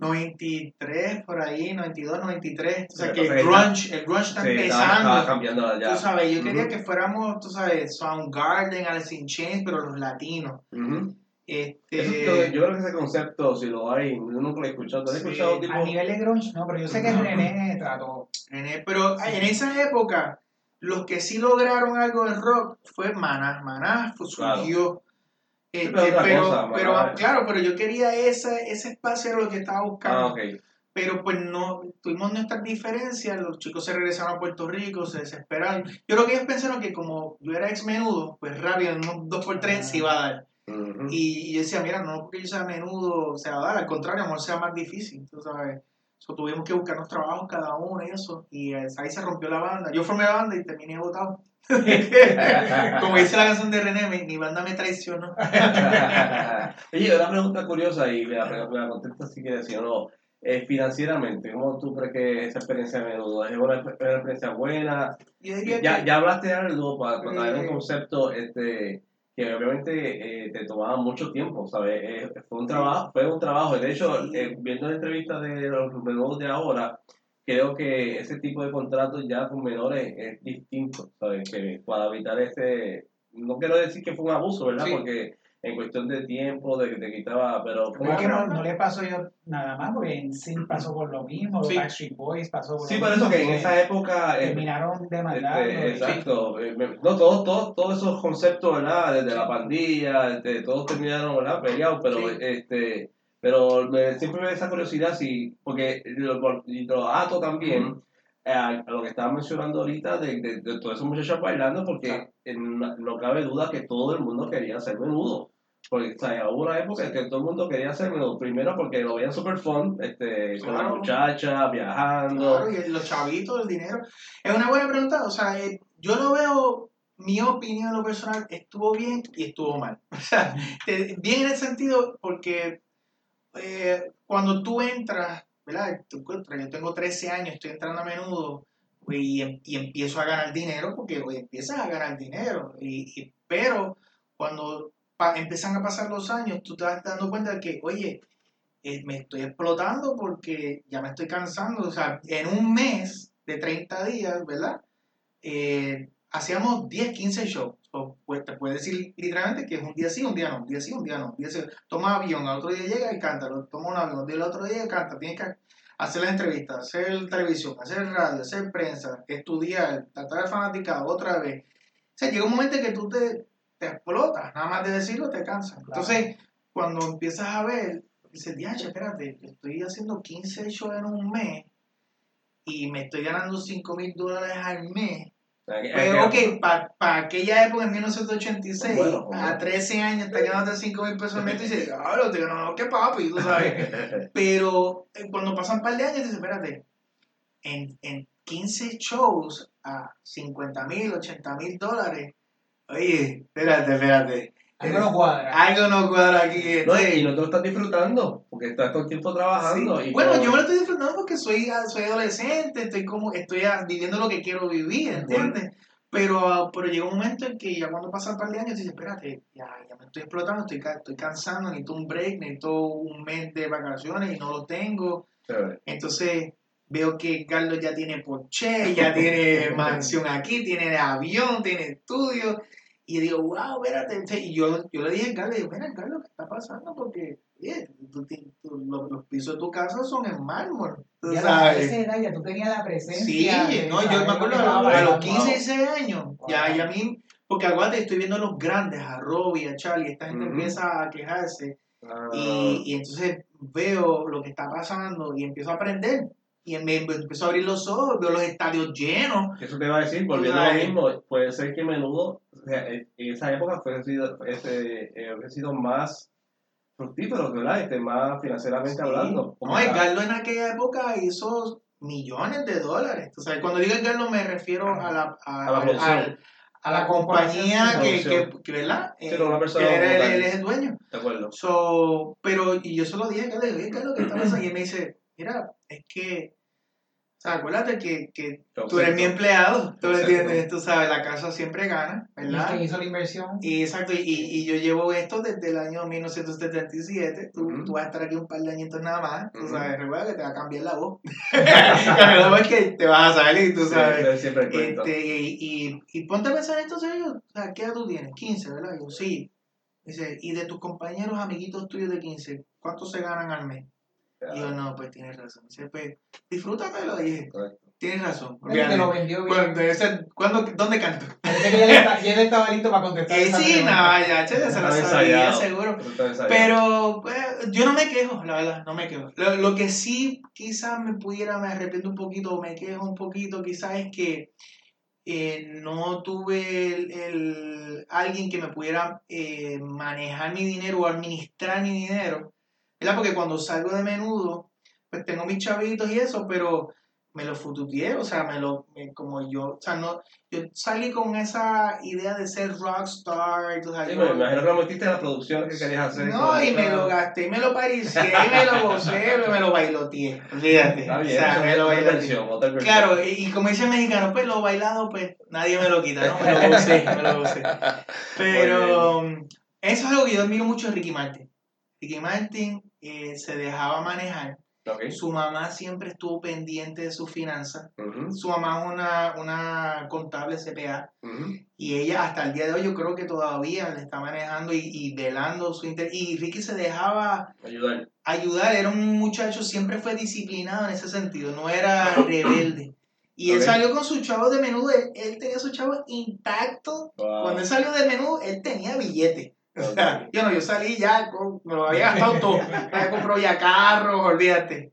93, por ahí, 92, 93. O sea Sí, que el grunge, el grunge está Sí, empezando. estaba cambiando ya. Tú sabes, yo quería que fuéramos, tú sabes, Soundgarden, Alice in Chains, pero los latinos. Este, yo creo que ese concepto, si lo hay, yo nunca lo he escuchado. ¿Tú has Sí. escuchado tipo? A nivel de grunge, no, pero yo sé que Ujú. René trató. René, pero ay, en esa época, los que sí lograron algo en rock fue Maná. Maná fue- Claro. Este, pero pero, cosa, claro, pero yo quería ese, ese espacio, era lo que estaba buscando. Ah, pero pues no, tuvimos nuestras diferencias, los chicos se regresaron a Puerto Rico, se desesperaron. Yo creo que ellos pensaron que como yo era ex menudo, pues rápido, en unos dos por tres se iba a dar. Y, y yo decía, mira, no porque yo sea menudo se va a dar, al contrario, a lo mejor sea más difícil, tú sabes. So, tuvimos que buscarnos trabajos cada uno y eso, y eh, ahí se rompió la banda. Yo formé la banda y terminé votado. Como dice la canción de René, mi, mi banda me traicionó. Oye, una pregunta curiosa y me la, la contesta si quieres, si no. Eh, financieramente, ¿cómo tú crees que esa experiencia de menudo es una, una experiencia buena? Ya, que ya hablaste de algo para, para traer un concepto este, que obviamente eh, te tomaba mucho tiempo, ¿sabes? Eh, fue un trabajo, fue un trabajo. De hecho, eh, viendo la entrevista de los menudos de ahora, creo que ese tipo de contratos ya con menores es distinto, ¿sabes? Que para evitar ese, no quiero decir que fue un abuso, ¿verdad? Sí. Porque en cuestión de tiempo, de que te quitaba, pero que no, no le pasó yo nada más, porque en Sin pasó por lo mismo, Sí. Backstreet Boys pasó por Sí, lo eso que en esa época... eh, Terminaron demandando. Este, exacto. Eh, No, todos, todos, todos esos conceptos, ¿verdad? Desde la pandilla, este, todos terminaron, ¿verdad? Peleados, pero, Sí. este, pero me, siempre me da esa curiosidad, si, porque lo, lo ato también eh, a, a lo que estaba mencionando ahorita de, de, de todos esos muchachos bailando, porque Claro. eh, no, cabe duda que todo el mundo quería ser menudo. Porque o sea, hubo una época en que todo el mundo quería ser menudo. Primero porque lo veían super fun, este, con la Claro. muchacha, viajando. Claro, y los chavitos, el dinero. Es una buena pregunta. O sea, eh, yo lo veo, mi opinión en lo personal, estuvo bien y estuvo mal. O sea, bien en el sentido porque eh, cuando tú entras, ¿verdad? Tú yo tengo 13 años, estoy entrando a menudo y, em- y empiezo a ganar dinero porque hoy empiezas a ganar dinero. Y, y- pero cuando empiezan a pasar los años, tú te vas dando cuenta de que, oye, eh, me estoy explotando porque ya me estoy cansando. O sea, en un mes de 30 días, ¿verdad? Eh, hacíamos 10, 15 shows. O, pues, te puedes decir literalmente que es un día sí, un día no, un día sí, un día no. Un día sí. Toma avión, al otro día llega y canta, toma un avión, el otro día canta, tienes que hacer las entrevistas, hacer televisión, hacer radio, hacer prensa, estudiar, tratar de fanaticado otra vez. O sea, llega un momento en que tú te, te explotas, nada más de decirlo te cansas. Entonces, cuando empiezas a ver, dices, diache, espérate, estoy haciendo 15 shows en un mes y me estoy ganando 5 mil dólares al mes. Pero, ok, para aquella época, en 1986, Bueno, bueno. a 13 años, te ganando 5 mil pesos al mes, y dices, claro, te ganó, qué papi, tú sabes. Pero eh, cuando pasan un par de años, dices, espérate, en, en 15 shows a 50 mil, 80 mil dólares, oye, espérate, espérate. Algo no cuadra. Algo no cuadra aquí. No, y no te lo estás disfrutando, porque estás todo el tiempo trabajando. Sí. y Bueno, yo me lo estoy disfrutando porque soy, soy adolescente, estoy como, estoy viviendo lo que quiero vivir, ¿entiendes? Pero, ah, pero llega un momento en que ya cuando pasan un par de años, dices, espérate, ya, ya me estoy explotando, estoy, estoy cansando, necesito un break, necesito un mes de vacaciones y no lo tengo. Chévere. Entonces veo que Carlos ya tiene Porsche, ya tiene mansión aquí, tiene avión, tiene estudio. Y yo digo, wow, espérate. Y yo, yo le dije a Carlos, digo, mira, Carlos, ¿qué está pasando? Porque, tú tú- los, los pisos de tu casa son en mármol. Tú Ya sabes. edad ya tú tenías la presencia. Sí, de no, yo me acuerdo a, a los pasando. 15, 16 años, Wow. ya, ya a mí, porque aguante, estoy viendo a los grandes, a Robbie, a Charlie, esta gente empieza a quejarse Ah, y, y entonces veo lo que está pasando y empiezo a aprender. Y me, me empiezo a abrir los ojos, veo los estadios llenos. Eso te iba a decir, volviendo a lo mismo, puede ser que menudo, o sea, en en esa época fue sido, ese, eh, sido más fructífero, ¿verdad? Este, más financieramente Sí. hablando. No, Edgardo en aquella época hizo millones de dólares. O sea, cuando digo Edgardo me refiero a la, a, A la producción. al- a la compañía que, que, que, ¿verdad? Una persona que era- él, él es el dueño. De acuerdo. So, pero, y yo se lo dije a Carlos, oye, Carlos, ¿qué está pasando? Y él me dice, mira, es que, o sea, acuérdate que, que tú eres mi empleado, tú entiendes, tú sabes, la casa siempre gana, ¿verdad? que hizo la inversión. Y exacto, y, y yo llevo esto desde el año 1977. Tú, Ujú. tú vas a estar aquí un par de añitos nada más. Tú sabes, recuerda que te va a cambiar la voz. la voz es que te vas a salir, tú sabes. siempre. Este, y, y, y ponte a pensar esto serio. O sea, ¿qué edad tú tienes? 15, ¿verdad? Yo, sí. Dice, y de tus compañeros, amiguitos tuyos de 15, ¿cuántos se ganan al mes? Y yo, no, pues tienes razón. Dice, pues, disfrútatelo. Y dije, Correcto. tienes razón. Oye, te lo vendió bien. Cuando, ese- ¿cuándo, ¿Dónde canto? Parece que él está- ya él estaba listo para contestar. Eh, sí, no, ya, che, se lo sabía seguro. Pero pues, yo no me quejo, la verdad, no me quejo. Lo, lo que sí quizás me pudiera, me arrepiento un poquito o me quejo un poquito quizás es que eh, no tuve el, el- alguien que me pudiera eh, manejar mi dinero o administrar mi dinero. ¿Verdad? Porque cuando salgo de menudo, pues tengo mis chavitos y eso, pero me lo fututeé, o sea, me lo, me- como yo, o sea, no, yo salí con esa idea de ser rockstar, tú sabes, Sí, yo- me imagino que lo metiste en la producción que querías hacer. no, y me lo gasté, y me lo paricié, y me lo gocé, me lo bailoteé. Fíjate. Está o sea, me lo bailoteé. Claro, y, y como dice el mexicano, pues lo bailado, pues nadie me lo quita, ¿no? Me lo gocé, me lo gocé. Pero eso es algo que yo admiro mucho de Ricky Martin. Ricky Martin eh, se dejaba manejar. Ok. Su mamá siempre estuvo pendiente de sus finanzas. Su mamá es una, una contable CPA. ujú. Y ella hasta el día de hoy yo creo que todavía le está manejando y, y velando su interés. Y Ricky se dejaba Ayudar. ayudar, era un muchacho, siempre fue disciplinado en ese sentido, no era rebelde. Y él salió con sus chavos de menudo, él, él tenía sus chavos intactos. Wow. Cuando él salió de menudo, él tenía billete. Yo no, yo salí ya, con- me lo había gastado todo. Ya compró ya carros, olvídate.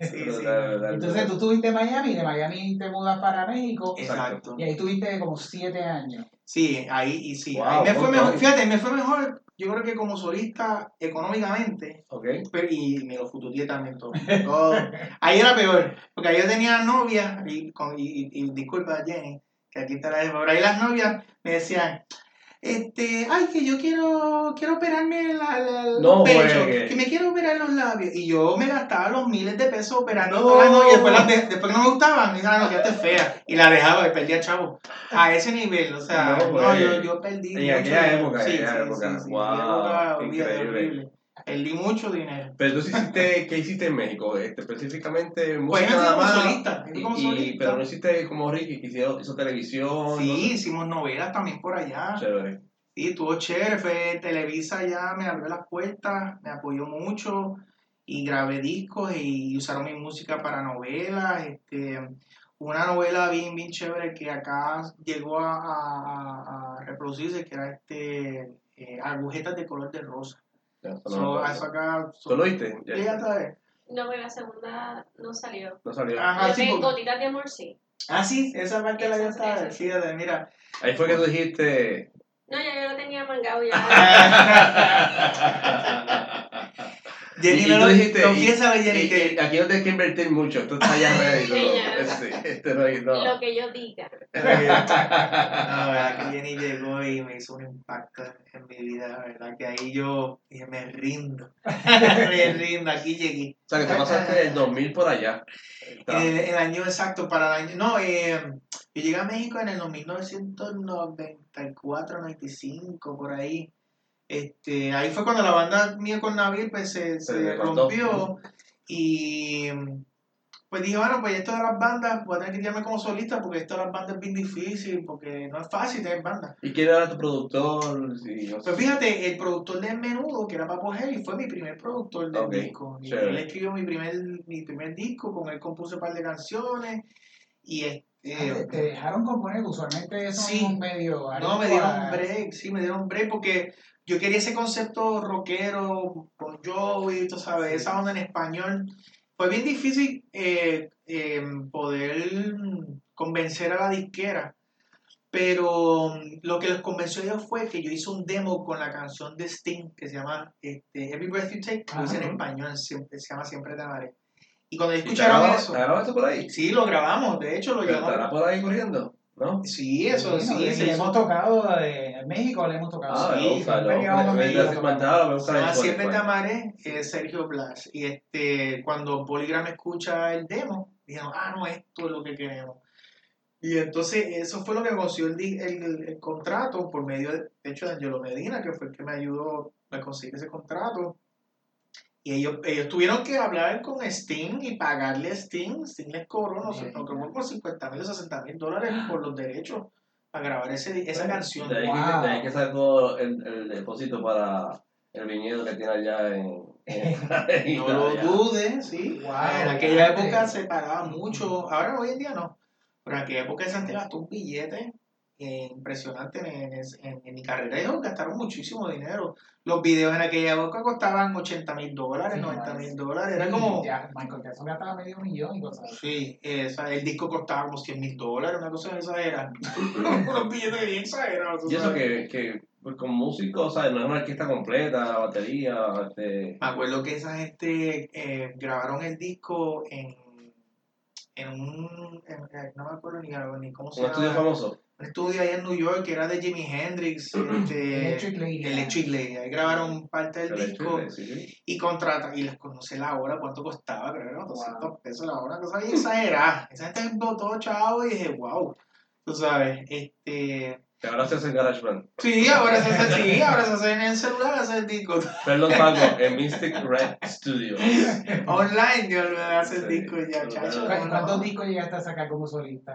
Sí, sí. Entonces tú estuviste en Miami y de Miami te mudas para México Exacto. y ahí tuviste como siete años. Sí, ahí y sí. Wow, ahí me fue mejor. Fíjate, me fue mejor, yo creo que como solista económicamente, Ok. pero- y me lo fututeé también todo. Todo. Ahí era peor, porque ahí yo tenía novia, y, con, y, y- y disculpa Jenny, que aquí está la pero ahí las novias me decían, este, ay, que yo quiero, quiero operarme la, la- los No pechos, juegue. que me quiero operar los labios. Y yo me gastaba los miles de pesos operando No. y después, las de- después no me gustaban, me dijeron, no, quedaste fea. Y la dejaba y perdía chavo. A ese nivel, o sea, No no, juegue. yo, yo perdí En aquella época, en Sí, aquella sí, época. sí, Wow, increíble. horrible. Perdí mucho dinero. Pero tú hiciste, ¿qué hiciste en México? Este, específicamente música Pues nada más. solista, Y- como y- solista. pero no hiciste como Ricky, que hizo, hizo televisión. Sí, hicimos novelas también por allá. Chévere. Sí, estuvo chévere, fue Televisa ya me abrió las puertas, me apoyó mucho y grabé discos y usaron mi música para novelas. Este, una novela bien, bien chévere que acá llegó a, a- a reproducirse, que era este eh, Agujetas de color de rosa. Ya, eso no, So, me acuerdo. eso acá... so- ¿Tú lo viste? Ya. No, pero la segunda no salió. No salió. Ajá, sí, de porque- Gotitas de amor sí. Ah, sí, esa parte la ya está. Fíjate, mira. Ahí fue que tú dijiste. No, ya yo lo tenía mangado ya. Jenny, Y- tú lo dijiste, confiésale, y- Jenny, que... aquí no tienes que invertir mucho. Tú estás ya ready. Lo que yo diga. No, verdad que Jenny llegó y me hizo un impacto en mi vida, la verdad que ahí yo dije, me rindo, me rindo, aquí llegué. O sea, que te pasaste el 2000 por allá. El, el año exacto para el año, no, eh, yo llegué a México en el 1994, 95, por ahí. Este, ahí fue cuando la banda mía con Nabil pues se, Se rompió y pues dije, bueno, pues esto de las bandas, voy a tener que tirarme como solista porque esto de las bandas es bien difícil, porque no es fácil tener bandas. ¿Y quién era tu productor? Sí. Pues fíjate, el productor de Menudo, que era Papo Heli, fue mi primer productor del disco. Y él escribió mi primer, mi primer disco, con él compuse un par de canciones. Y Te, este, te dejaron componer, usualmente eso Sí. es un medio. no, me dieron a- break, sí, me dieron break porque yo quería ese concepto rockero, con Joey, tú sabes, Sí. esa onda en español. Fue bien difícil eh, eh, poder convencer a la disquera. Pero mm, lo que los convenció a ellos fue que yo hice un demo con la canción de Sting que se llama este, Every Breath You Take, lo hice en español, siempre, se llama Siempre Te Amaré. Y cuando ¿Y te escucharon grabó- eso, ¿Te grabaste por ahí? sí, lo grabamos, de hecho lo ¿Pero llamamos. estará por ahí corriendo? ¿No? Sí, eso Sí, sí, le hizo. hemos tocado eh, en México, le hemos tocado. Ah, sí, siempre lo- llegamos a me- me- México, me- tocamos. mandaba, me Se gusta en llama Siempre te Spotify. amaré, es Sergio Blas. Y este, cuando Polygram escucha el demo, dijeron, ah, no, esto es lo que queremos. Y entonces eso fue lo que consiguió el, el, el contrato por medio, de, de hecho, de Angelo Medina, que fue el que me ayudó a conseguir ese contrato. Y ellos, ellos tuvieron que hablar con Sting y pagarle a Sting. Sting les cobró, no sé, nos cobró por 50 mil o 60 mil dólares por los derechos a grabar ese, esa canción. De ahí, Wow. que, de ahí que sacó el, el depósito para el viñedo que tiene allá en, en No lo dudes, sí. Wow, en aquella época se pagaba mucho. Ahora, hoy en día no. Pero en aquella época se gastó un billete eh, impresionante en, en- en mi carrera. Ellos gastaron muchísimo dinero. Los videos en aquella época costaban 80 mil dólares, Sí, 90 más. mil dólares. Era Sí, como. ya, Michael Jackson gastaba medio millón y cosas. Sí, esa- el disco costaba como 100 mil dólares, una cosa exagerada. Unos billetes bien exagerados. Y eso que, que pues, con músicos, ¿sabes? No es una orquesta completa, batería, este... Me acuerdo que esa gente eh, grabaron el disco en, en un. en- no me acuerdo ni, ni cómo se Un llama. estudio famoso. Un estudio allá en New York que era de Jimi Hendrix. este, Electric Lady. Electric Lady. Ahí grabaron parte del El disco sí, y contrata y les conoce la hora, cuánto costaba, creo que eran Wow. 200 pesos la hora, cosa bien exagerada. Esa gente botó chavo y dije, wow. Tú sabes, este. Que ahora se hace en GarageBand. Sí, ahora se hace, sí, ahora se hace en el celular, hace el disco. Perdón, Paco, en Mystic Red Studios. Online, yo lo hace el disco ya, chacho. claro. ¿Cu- ¿Cuántos discos llegaste a sacar como solista?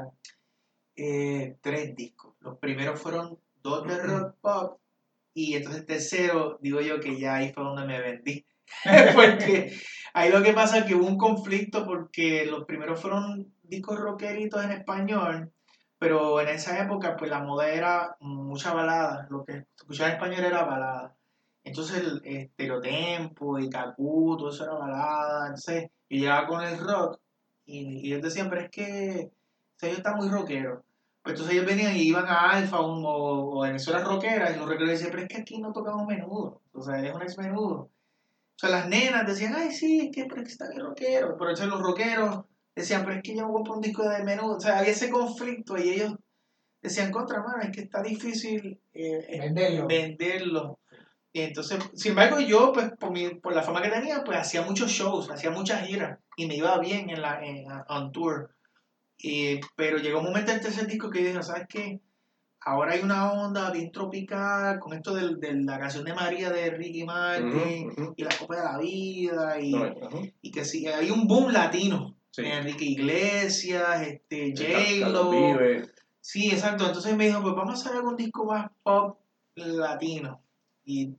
Eh, tres discos. Los primeros fueron dos de rock pop y entonces el tercero, digo yo que ya ahí fue donde me vendí. porque ahí lo que pasa es que hubo un conflicto porque los primeros fueron discos rockeritos en español, pero en esa época pues la moda era mucha balada, lo que escuchaba en español era balada. Entonces el estereotempo y Cacú, todo eso era balada. Entonces yo llegaba con el rock y, y ellos decían, pero es que o sea, ellos están muy rockeros. Pues entonces ellos venían y iban a Alfa o, o, o emisoras rockeras y los rockeros decían, pero es que aquí no tocamos menudo. O sea, es un ex menudo. O sea, las nenas decían, ay, sí, es que, pero es que está bien rockero. Pero entonces los rockeros decían, pero es que yo me voy a poner un disco de menudo. O sea, había ese conflicto y ellos decían contra, mano, es que está difícil eh, eh, Venderlo. venderlo. Y entonces, sin embargo, yo, pues, por, mi, por la fama que tenía, pues hacía muchos shows, hacía muchas giras y me iba bien en la en, on tour. Y, pero llegó un momento en el tercer disco que dije, ¿sabes qué? Ahora hay una onda bien tropical con esto del- de, la canción de María de Ricky Martin Ujú, ujú. y la Copa de la Vida y, No, ujú. y que sí, hay un boom latino. Sí. Enrique Iglesias, este, J-Lo. Sí, exacto. Entonces me dijo, pues vamos a hacer algún disco más pop latino. Y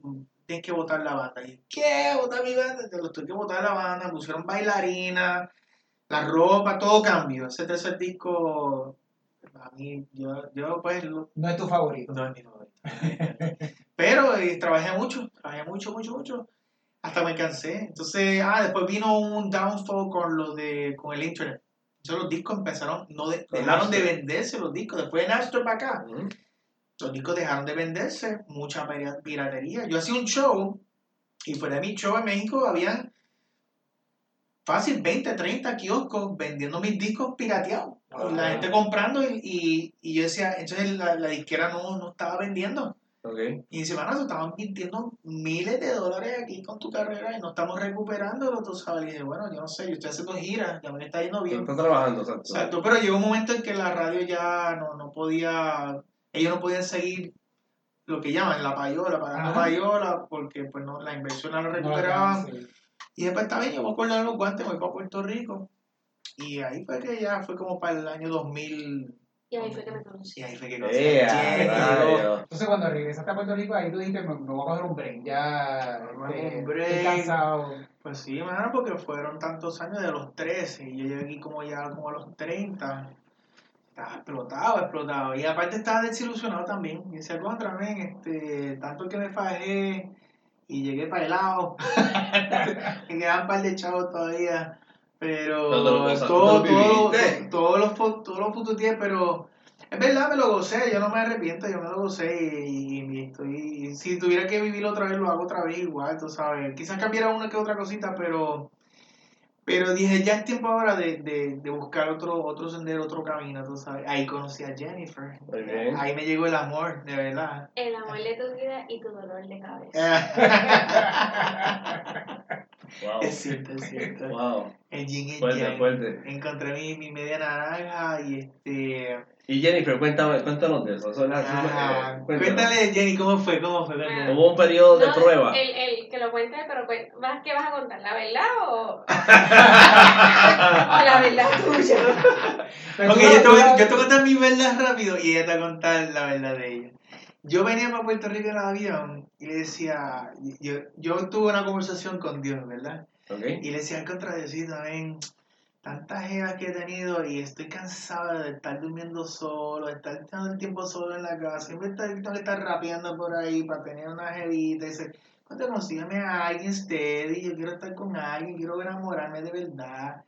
tienes que votar la banda. Y ¿qué? ¿Votar mi banda? Te lo tuve que votar la banda. Pusieron bailarina, la ropa, todo cambió. Ese tercer disco, a mí, yo, yo pues, lo- No es tu favorito. no es mi favorito. Pero eh, trabajé mucho, trabajé mucho, mucho, mucho. Hasta me cansé. Entonces, ah, después vino un downfall con lo de, con el internet. Entonces los discos empezaron, no de- dejaron de venderse los discos. Después de Napster para acá, Ujú. los discos dejaron de venderse, mucha pira- piratería. Yo hacía un show y fuera de mi show en México habían fácil 20, 30 kioscos vendiendo mis discos pirateados. Y la Ah. gente comprando y, y, y yo decía, entonces la, la disquera no, no estaba vendiendo. Ok. Y dice, te estaban mintiendo miles de dólares aquí con tu carrera y no estamos recuperándolo, tú sabes. Y dije, bueno, yo no sé, yo estoy haciendo giras, ya me está yendo bien. estás trabajando, exacto. Exacto, pero llegó un momento en que la radio ya no, no podía, ellos no podían seguir lo que llaman la payola, pagando Ajá. payola, porque pues no, la inversión no la No la recuperaban. Y después está bien, yo voy a colgar los guantes, voy para Puerto Rico. Y ahí fue que ya fue como para el año 2000. Y ahí fue que me conocí. Y ahí fue que conocí ¡Eh, a a rayos! Entonces cuando regresaste a Puerto Rico, ahí tú dijiste, me, me voy a coger un break, ya Me a este, un break. estoy cansado. Pues sí, mano, porque fueron tantos años de los 13 y yo llegué aquí como ya como a los 30. Estaba explotado, explotado. Y aparte estaba desilusionado también. Y decía, contra, men, este, tanto que me fajé y llegué para el lado. me quedaban un par de chavos todavía. Pero todo, todo, todos los todos los putos días, pero es verdad, me lo gocé, yo no me arrepiento, yo me lo gocé y, estoy, y si tuviera que vivirlo otra vez, lo hago otra vez igual, tú sabes. Quizás cambiara una que otra cosita, pero pero dije, ya es tiempo ahora de, de, de buscar otro, otro sendero, otro camino, tú sabes. Ahí conocí a Jennifer. Ahí me llegó el amor, de verdad. El amor de tu vida y tu dolor de cabeza. Wow. es cierto, es cierto. Wow. El yin y Fuerte, yang. fuerte. Encontré mi, mi media naranja y este... Y Jennifer, cuéntame, cuéntanos de eso. eso es- Ah, eh, cuéntanos. cuéntale, Jenny, ¿cómo fue? ¿Cómo fue? Cuéntale. Hubo un periodo de No, prueba. El, el que lo cuente, pero ¿vas, ¿qué vas a contar? ¿La verdad o, o la verdad tuya? Ok, yo te, voy, yo te voy a contar mi verdad rápido y ella te va a contar la verdad de ella. Yo venía para Puerto Rico en el avión y le decía, yo, yo tuve una conversación con Dios, ¿verdad? Y le decía, contra Diosito, ven, tantas jevas que he tenido y estoy cansada de estar durmiendo solo, de estar todo el tiempo solo en la casa, siempre estar- tengo que estar rapeando por ahí para tener una jevita y dice, cuando consígueme a alguien steady, yo quiero estar con alguien, quiero enamorarme de verdad.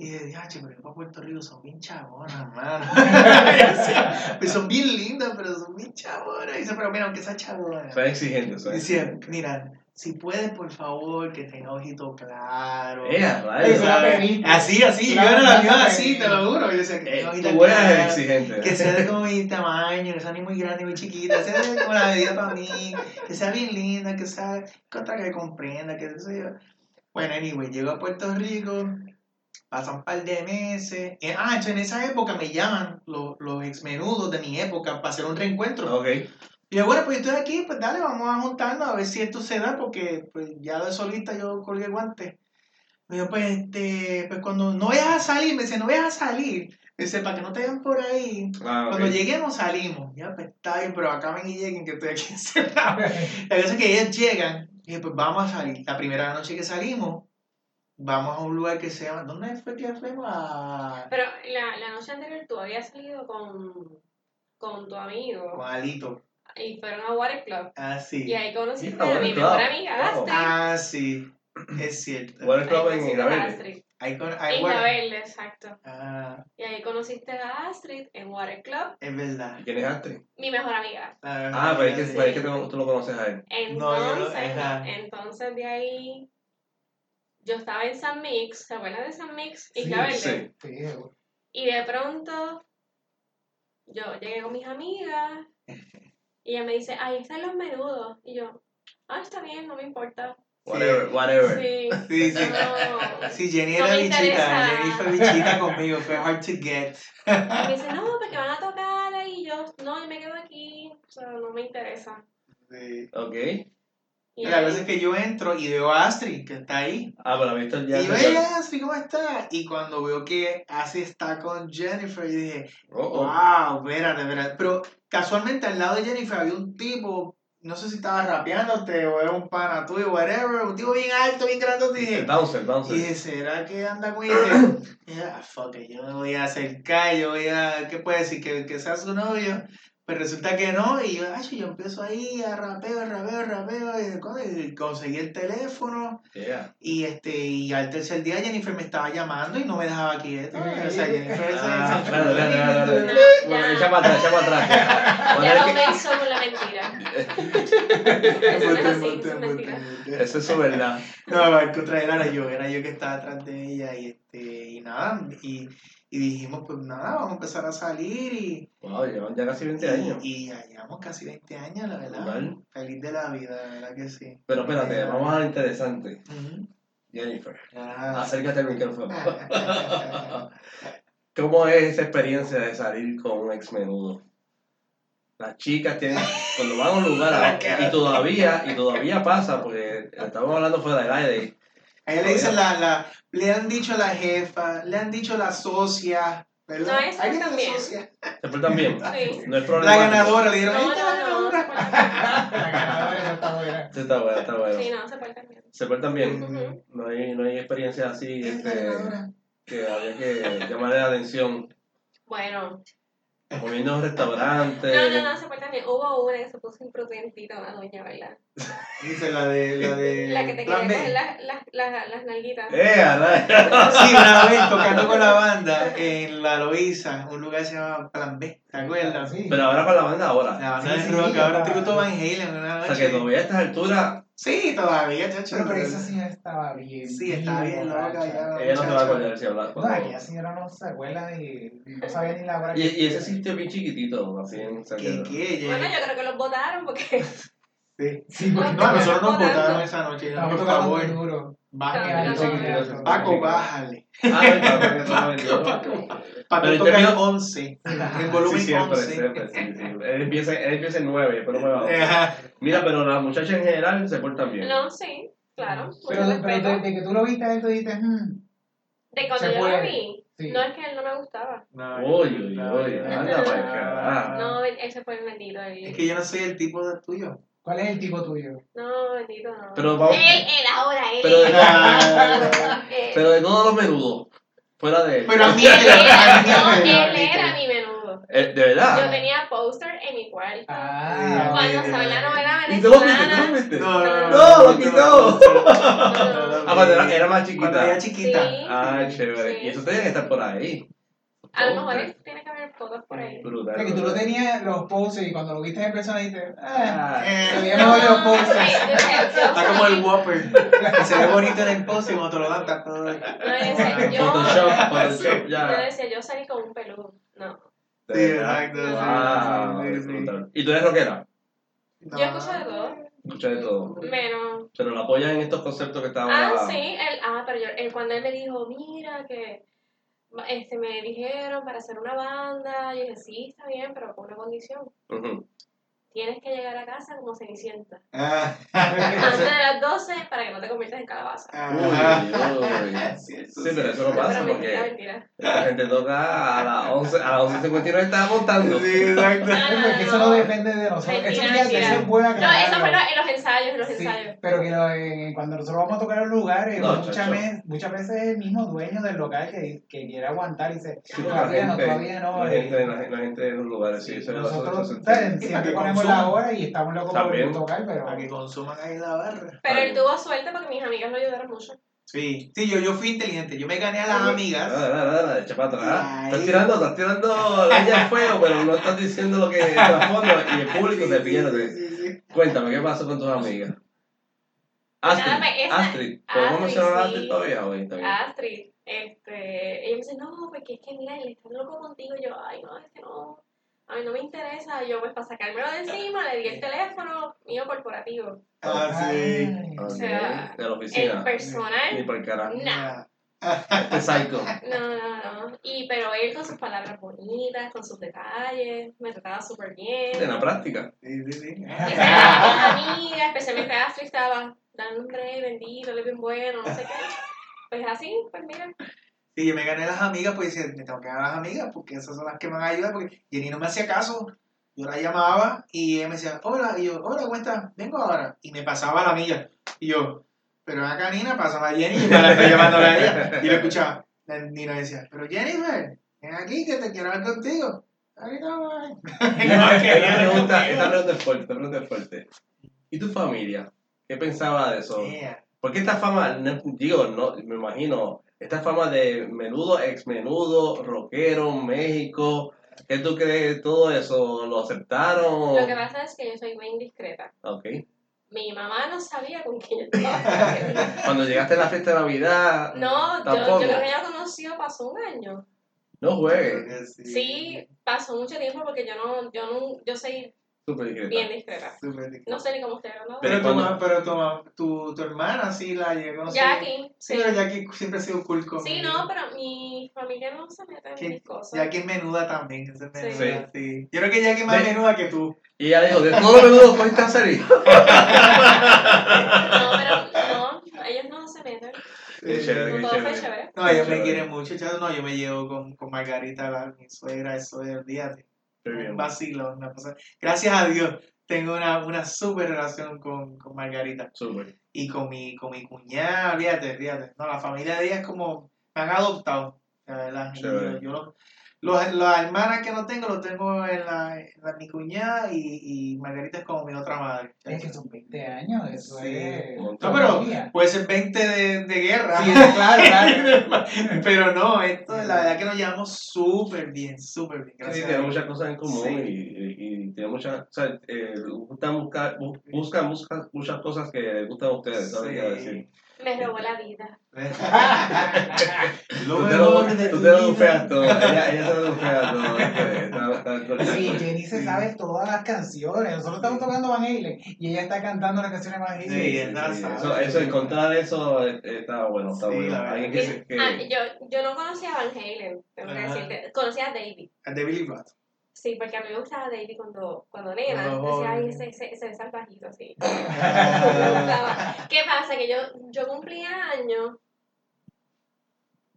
Y dije, diache, pero yo para Puerto Rico son bien chabonas, mano. Pues son bien lindas, pero son bien chabonas. Y dice, pero mira, aunque sea chabona. Soy exigente, soy Decía, exigente. mira, si puedes, por favor, que tenga ojito claro. Eh, a Eso rayos. la pediste. Así, así, Claro, yo era la misma así, te lo juro. Yo decía, que Eh, tenga ojito eres claro, exigente. que sea de como mi tamaño, que sea ni muy grande ni muy chiquita, sea de como la medida para mí, que sea bien linda, que sea contra que comprenda, que eso yo. Bueno, anyway, llego a Puerto Rico, pasan un par de meses. eh, ah, entonces en esa época me llaman los, los exmenudos de mi época para hacer un reencuentro. Ok. Y yo, bueno, pues yo estoy aquí, pues dale, vamos a juntarnos a ver si esto se da, porque pues ya de solista yo colgué el guante. Me dijo, pues, este, pues cuando no vayas a salir, me dice, no vayas a salir. Me dice, para que no te vean por ahí. Ah, ok. Cuando lleguemos salimos. Ya, pues está bien, pero acaben y lleguen, que estoy aquí encerrado. La cosa es que ellas llegan, y dije, pues vamos a salir. La primera noche que salimos, vamos a un lugar que se llama, ¿dónde fue que fuimos? A... Pero la, la noche anterior tú habías salido con, con tu amigo Con Alito. y fueron a Water Club. Ah, sí. Y ahí conociste Ah, a Water mi mejor amiga, Wow. Astrid. Ah, sí. Es cierto. Water Club en a. Astrid. Ahí con, ahí, Verde, exacto. Ah, Y ahí conociste a Astrid en Water Club, es verdad. ¿Quién es Astrid? mi mejor amiga. Verdad Ah, pero es que, sí. pero es que tú, tú lo conoces a él. No, yo no- Entonces, entonces de ahí yo estaba en San Mix, ¿se acuerdan de San Mix? Isla Verde. sí. Sí, Y de pronto yo llegué con mis amigas y ella me dice, ahí están los menudos. Y yo, ah, está bien, no me importa. Whatever, whatever. Sí. Sí, sí. No. Sí, Jenny No era bichita. Jenny fue bichita conmigo. Fue hard to get. Y me dice, no, porque van a tocar ahí. Y yo, no, yo me quedo aquí. O sea, no me interesa. Sí. Ok. Y La cosa es que yo entro y veo a Astrid, que está ahí. Ah, pero ha visto el día Y yo, anterior. hey Astrid, ¿cómo estás? Y cuando veo que Astrid está con Jennifer, yo dije, Oh, oh. wow, espérate, espérate. Pero casualmente al lado de Jennifer había un tipo, no sé si estaba rapeándote o era un pana tuyo, whatever, un tipo bien alto, bien grandote. Y dije, El bouncer, y bouncer. dije, ¿será que anda con ella? Y dije, ah, fuck it, yo me voy a acercar, yo voy a, ¿qué puede decir? Que, que sea su novio. Pero resulta que no, y yo, ay, yo empiezo ahí a rapeo, rapeo, rapeo, y, conseguí el teléfono, Yeah. y este, y al tercer día Jennifer me estaba llamando y no me dejaba quieto. O sea, Jennifer se- Ah. Ya. Bueno, echa para atrás, echa para atrás. Ya es lo pensó con la mentira. Eso no es así, eso es mentira. es su verdad. No, al contrario, era yo, era yo que estaba atrás de ella y este, y nada, y, y dijimos, pues nada, vamos a empezar a salir y, Wow, llevan ya casi 20 años. y, ya llevamos casi 20 años, la verdad. Feliz de la vida, la verdad que sí. Pero espérate, vamos a lo interesante. Ujú. Jennifer, Ah. acércate al micrófono. ¿Cómo es esa experiencia de salir con un ex menudo? Las chicas tienen, cuando van a un lugar, y todavía, y todavía pasa, porque estamos hablando fuera del aire, A ella le dicen la, la, le han dicho la jefa, le han dicho la socia, ¿verdad? No, eso Ahí viene la también. socia. se portan bien. Sí. No es La problema. ganadora, le dieron, No, "Esta es la no, no. ganadora". La está buena. Sí, está bueno, está bueno. Sí, no, se puede cambiar. Se portan bien. No hay, no hay experiencias así "Esta es la este, ganadora". que había que llamarle la atención. Bueno, Comiendo en restaurantes. no, no, no, se puede cambiar. Hubo una que se puso imprudentita, una doña, ¿verdad? Dice la de, la de La que te B. coger las, las, las, las nalguitas. ¡Eh, a la- Sí, una vez tocando con la banda en La Loíza, un lugar que se llama Plan B, ¿te acuerdas? Sí. Pero ahora con la banda ahora. La banda Sí, de sí, rock, sí, ahora está- tributo Van Halen una O sea que todavía a estas alturas Sí, todavía, chacho. Pero, pero esa señora estaba bien. Sí, estaba bien loca ya. ella no se va a acordar si habla. No, aquella señora no se acuerda y no sabía ni la hora Y, que y ese sitio es bien chiquitito, así en San ¿Qué, qué? Bueno, yo creo que los votaron porque Sí. Sí, porque No, nosotros nos votaron esa noche, por favor. Duro. Paco, bájale. Ah, Paco, vendiendo. Paco Pero toca el términos- 11, en volumen Sí, siempre, 11. siempre, sí. Él empieza, él empieza en 9, después no me va. Mira, pero las muchachas en general se portan bien. No, sí, claro. Pero, de, de que tú lo viste a él, tú dijiste, hmm, De cuando yo lo vi, sí. no es que él no me gustaba. No, Uy, uy, uy, anda para acá. No, ese fue el bendito. Es que yo no soy el tipo de tuyo. ¿Cuál es el tipo tuyo? No, bendito no. Pero vamos- Él, él ahora, él. Pero- de todos los menudos, fuera de él. Pero a mí, Él era- mi menudo. Eh, de Yo verdad. tenía póster en mi cuarto. Ah, Cuando estaba en la novela ¿Y tú lo viste? ¿Tú lo venezolana. viste? No, no, No, lo no, quitó. no, No, Ah, cuando era, era más Cuando era chiquita. chiquita. Sí. Ah, chévere. Sí. Y eso tiene que estar por ahí. A lo mejor tiene que fotos por ahí. Brutal. O sea, que tú lo tenías los poses y cuando lo viste en persona dijiste, ah, Ah, Eh, mejor los poses. Está como el Whopper, que se ve bonito en el post y cuando te lo dan, está todo. No, yo decía, yo, salí con un peludo. No. Sí, exacto. Brutal. ¿Y tú eres rockera? No. Yo escucho de todo. Escucha de todo. Menos. Pero la apoyan en estos conceptos que estaban. Ah, sí, él, ah, pero yo, él, cuando él me dijo, mira, que este, me dijeron para hacer una banda, yo dije, sí, está bien, pero con una condición. Tienes que llegar a casa como cenicienta. Ah, Antes de las 12 para que no te conviertas en calabaza. ah, Uy, uy. Sí, pero eso no pasa pero porque mentira. la gente toca a las 11, a las 11.59 estaba montando. Sí, exacto. No, Porque eso no depende de nosotros. Mentira, Eso mentira. es buena No, eso fue en los ensayos, en los Sí, ensayos. pero que lo- cuando nosotros vamos a tocar en lugares, No, muchas, veces, muchas veces el mismo dueño del local que, que quiere aguantar y dice, todavía la no, todavía no. la eh, gente, la, la gente en los lugares, sí, eso, nosotros ponemos consuman. La hora y estamos locos También. por tocar, pero Para que consuman ahí la barra. Pero él tuvo suerte porque mis amigas lo ayudaron mucho. Sí, sí, yo, yo fui inteligente. Yo me gané a las amigas. dale, dale, dale, echa para atrás. Estás tirando, estás tirando al fuego, pero no estás diciendo lo que trasfondo y el público te pierde. Sí, sí, sí. Cuéntame, ¿qué pasó con tus amigas? Astrid, Nada, pues, esa- Astrid, ¿podemos Astrid, mencionar a sí. Astrid todavía hoy? Bien. Astrid, este, ella me dice, no, porque es que mira, él está loco contigo. Y yo, ay, no, es que no, a mí no me interesa. Yo, pues, para sacármelo de encima, le di el teléfono mío corporativo. Ah, sí. Ay. Ok, sea, de la El oficina. Ni personal, por el carajo. no. Este psycho. No, no, no. Y, pero él con sus palabras bonitas, con sus detalles, me trataba súper bien. En la práctica. Sí, sí, sí. Y las amigas, especialmente Ashley, estaba dando un break, bendito, él es bien bueno, no sé qué. Pues así, pues mira. Sí, yo me gané las amigas, pues decía, me tengo que ganar las amigas, porque esas son las que me van a ayudar, porque Jenny no me hacía caso. Yo la llamaba y ella me decía, hola, y yo, hola, ¿cómo estás? Vengo ahora. Y me pasaba la milla. Y yo, pero acá Nina, pásame a Jenny, y me la estoy llamando a ella. Y lo escuchaba. La Nina decía, pero Jennifer, ven aquí que te quiero ver contigo. Ahorita voy. Esta pregunta, esta pregunta es fuerte, esta pregunta es fuerte. ¿Y tu familia? ¿Qué pensaba de eso? Yeah. Porque esta fama, digo, no, me imagino, esta fama de menudo, ex menudo, rockero, México, ¿qué tú crees de todo eso? ¿Lo aceptaron? Lo que pasa es que yo soy muy indiscreta. Ok. Mi mamá no sabía con quién yo estaba. Cuando llegaste a la fiesta de Navidad, No, yo, Tampoco. yo creo que ella conoció, pasó un año. no juegues. Sí, pasó mucho tiempo porque yo no, yo no, yo soy Súper discreta. bien discreta. Súper difícil. No sé ni cómo ustedes no. Pero, tu, pero tu, tu, tu hermana sí la llegó conocer. Jackie, Sí, sí. pero Jackie siempre ha sido cool conmigo. Sí, no, pero mi familia no se mete en mis cosas. Jackie es menuda también. es Sí. menuda, sí. Yo creo que Jackie es más De- menuda que tú. Y ella dijo, de todo menudo a salir. No, pero no, ellos no se meten. Qué chévere, qué fue chévere. chévere. No, ellos me quieren mucho, chaval. No, yo me llevo con, con Margarita, la, mi suegra, eso es, olvídate. Un vacilo, una cosa. Gracias a Dios, tengo una, una súper relación con, con Margarita. Súper. Y con mi, con mi cuñada, olvídate, olvídate. No, la familia de ella es como, me han adoptado, la yo, yo los, los, las hermanas que no tengo, los tengo en la, en la- mi cuñada y, y Margarita es como mi otra madre. Es que son 20 años, eso Sí. es. No, pero-. Puede ser 20 de, de guerra. Sí, claro, claro. Pero no, esto la verdad que nos llevamos súper bien, súper bien. Sí, Gracias tienen Dios. muchas cosas en común Sí. y, y, y tienen muchas, o sea, eh, gustan buscar, bu- buscan, buscan muchas cosas que les gustan a ustedes, ¿sabes? Me robó la vida. Lo Tú te lo, de tú tu te lo vida. bufeas todo, ella, ella te lo bufea todo. este. Sí, Jenny se sabe todas las canciones. Nosotros estamos tocando Van Halen y ella está cantando las canciones de Van Halen. Sí, Sí, esa sí, sabe. eso, eso, encontrar eso eh, está bueno, está Sí, bueno. Alguien que Ah, yo, yo no conocía a Van Halen, tengo que Ajá. decirte. Conocía a David. De Billy Roth. Sí, porque a mí me gustaba David cuando, cuando nena. Decía, ay, ese, ese, ese salvajito, así. Me gustaba. ¿Qué pasa? Que yo, yo cumplía años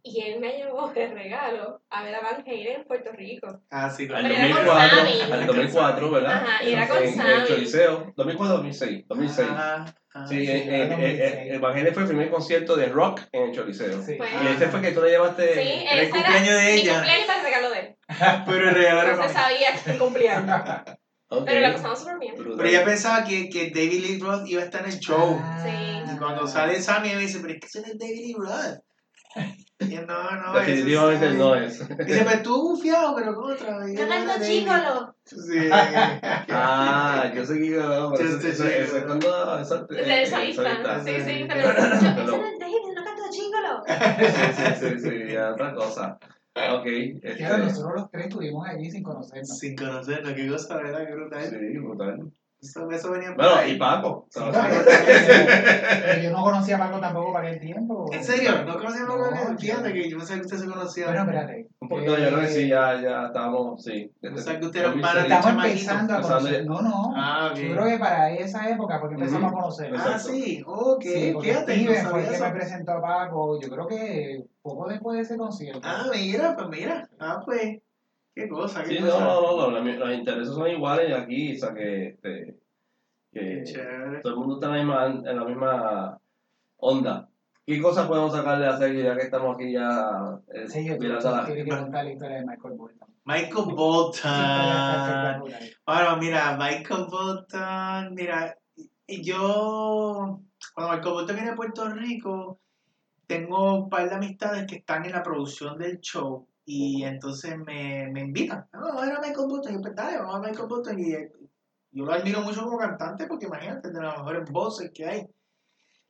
y él me llevó de regalo a ver a Van Halen en Puerto Rico. Ah, sí, al Pero era con 2004, Sammy. al 2004, ¿verdad? Ajá, y era En- con en, en Sammy. Choliseo, 2004, 2006, 2006. Ah, ah, Sí, sí, eh, eh, 2006. eh, el Evangelio fue el primer concierto de rock en el Choliseo. Sí. Pues, Y ese fue que tú le llevaste. sí, el ese cumpleaños era de mi ella. cumpleaños para el regalo de él. Pero el regalo era No se sabía que cumplía. Ok. Pero la pasamos súper bien. Brutal. Pero ella pensaba que, que David Lee Roth iba a estar en el show. Ah. Y cuando sale Sammy me dice, pero es que ese no es David Lee Roth. Y yo, no, no. Definitivamente Sammy". no es. Dice, pero tú bufiado, pero. Y era canto David. chícolo. Sí. Ah, yo sé que yo. pero Yo Eso, eso, que- eso es cuando. Eso, Es eh, solista. Sí, sí, Sí. pero yo, ese no es David, no canto chícolo. Sí, sí, sí, sí, otra cosa. Ok. Este, Claro, nosotros los tres estuvimos allí sin conocernos. Sin conocernos, qué cosa, ¿verdad? Qué brutal. sí, brutal. Eso, eso venía por Bueno, ahí. y Paco. Sí, pero yo no conocía a Paco tampoco para aquel tiempo. ¿En serio? ¿No conocían a No, Paco? Fíjate yo- que yo pensaba que ustedes se conocían. Bueno, espérate. Un poquito, yo creo que sí, ya, ya estábamos, sí. O sea, que 2006. panas de Estamos empezando a conocer. No, no. Ah, ok. Yo creo que para esa época, porque empezamos Ujú. a conocer. Ah, sí, ok, Sí, porque fíjate, no Steven fue el sabía que me presentó a Paco. Yo creo que poco después de ese concierto. Ah, mira, pues mira. Ah, pues. Qué cosa, qué Sí, no, cosa. no, no, no, los, los intereses son iguales aquí, o sea, que, este, que todo el mundo está en la misma, en la misma onda. ¿Qué cosas podemos sacarle a Sergio ya que estamos aquí ya eh, Sí, yo que contar la historia de Michael Bolton. Michael Bolton. espectacular. Bueno, mira, Michael Bolton, mira, y yo, cuando Michael Bolton viene a Puerto Rico, tengo un par de amistades que están en la producción del show y entonces me, me invitan. No, vamos a ver a Michael Bolton. Y yo, pues dale, vamos a a Michael Bolton. Y eh, yo lo admiro mucho como cantante porque imagínate, de las mejores voces que hay.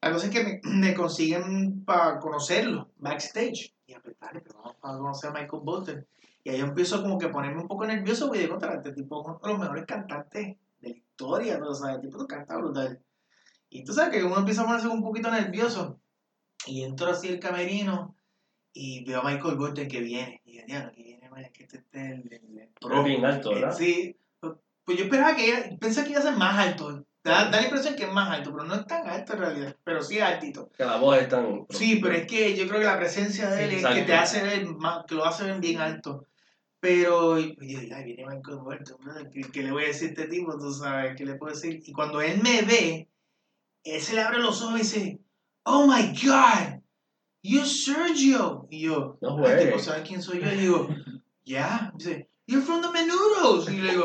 La cosa es que me, me consiguen para conocerlo backstage. Y yo, pues dale, pero vamos a conocer a Michael Bolton. Y ahí yo empiezo como que a ponerme un poco nervioso, porque de contra este tipo es uno de los mejores cantantes de la historia, ¿no? O sea, el tipo canta brutal. Y tú sabes que uno empieza a ponerse un poquito nervioso. Y entro así el camerino y veo a Michael Bolton que viene. Y yo, diablo, que viene, man, que este es el, el, el Pero bien alto, Eh, ¿verdad? Sí. Pues yo esperaba que pensé que iba a ser más alto. Da, da la impresión que es más alto, pero no es tan alto en realidad. Pero sí es altito. Que la voz es tan... Sí, pero es que yo creo que la presencia de él Sí, es que te hace ver más, que lo hace ver bien alto. Pero, y yo digo, ay, viene Michael brother, ¿qué, qué le voy a decir a este tipo? Tú sabes, ¿qué le puedo decir? Y cuando él me ve, él se le abre los ojos y dice, oh my God, you're Sergio. Y yo, No "Ay, tipo, juegues. ¿sabes quién soy yo? Y digo, yeah. Dice, you're from the Menudos. Y le digo,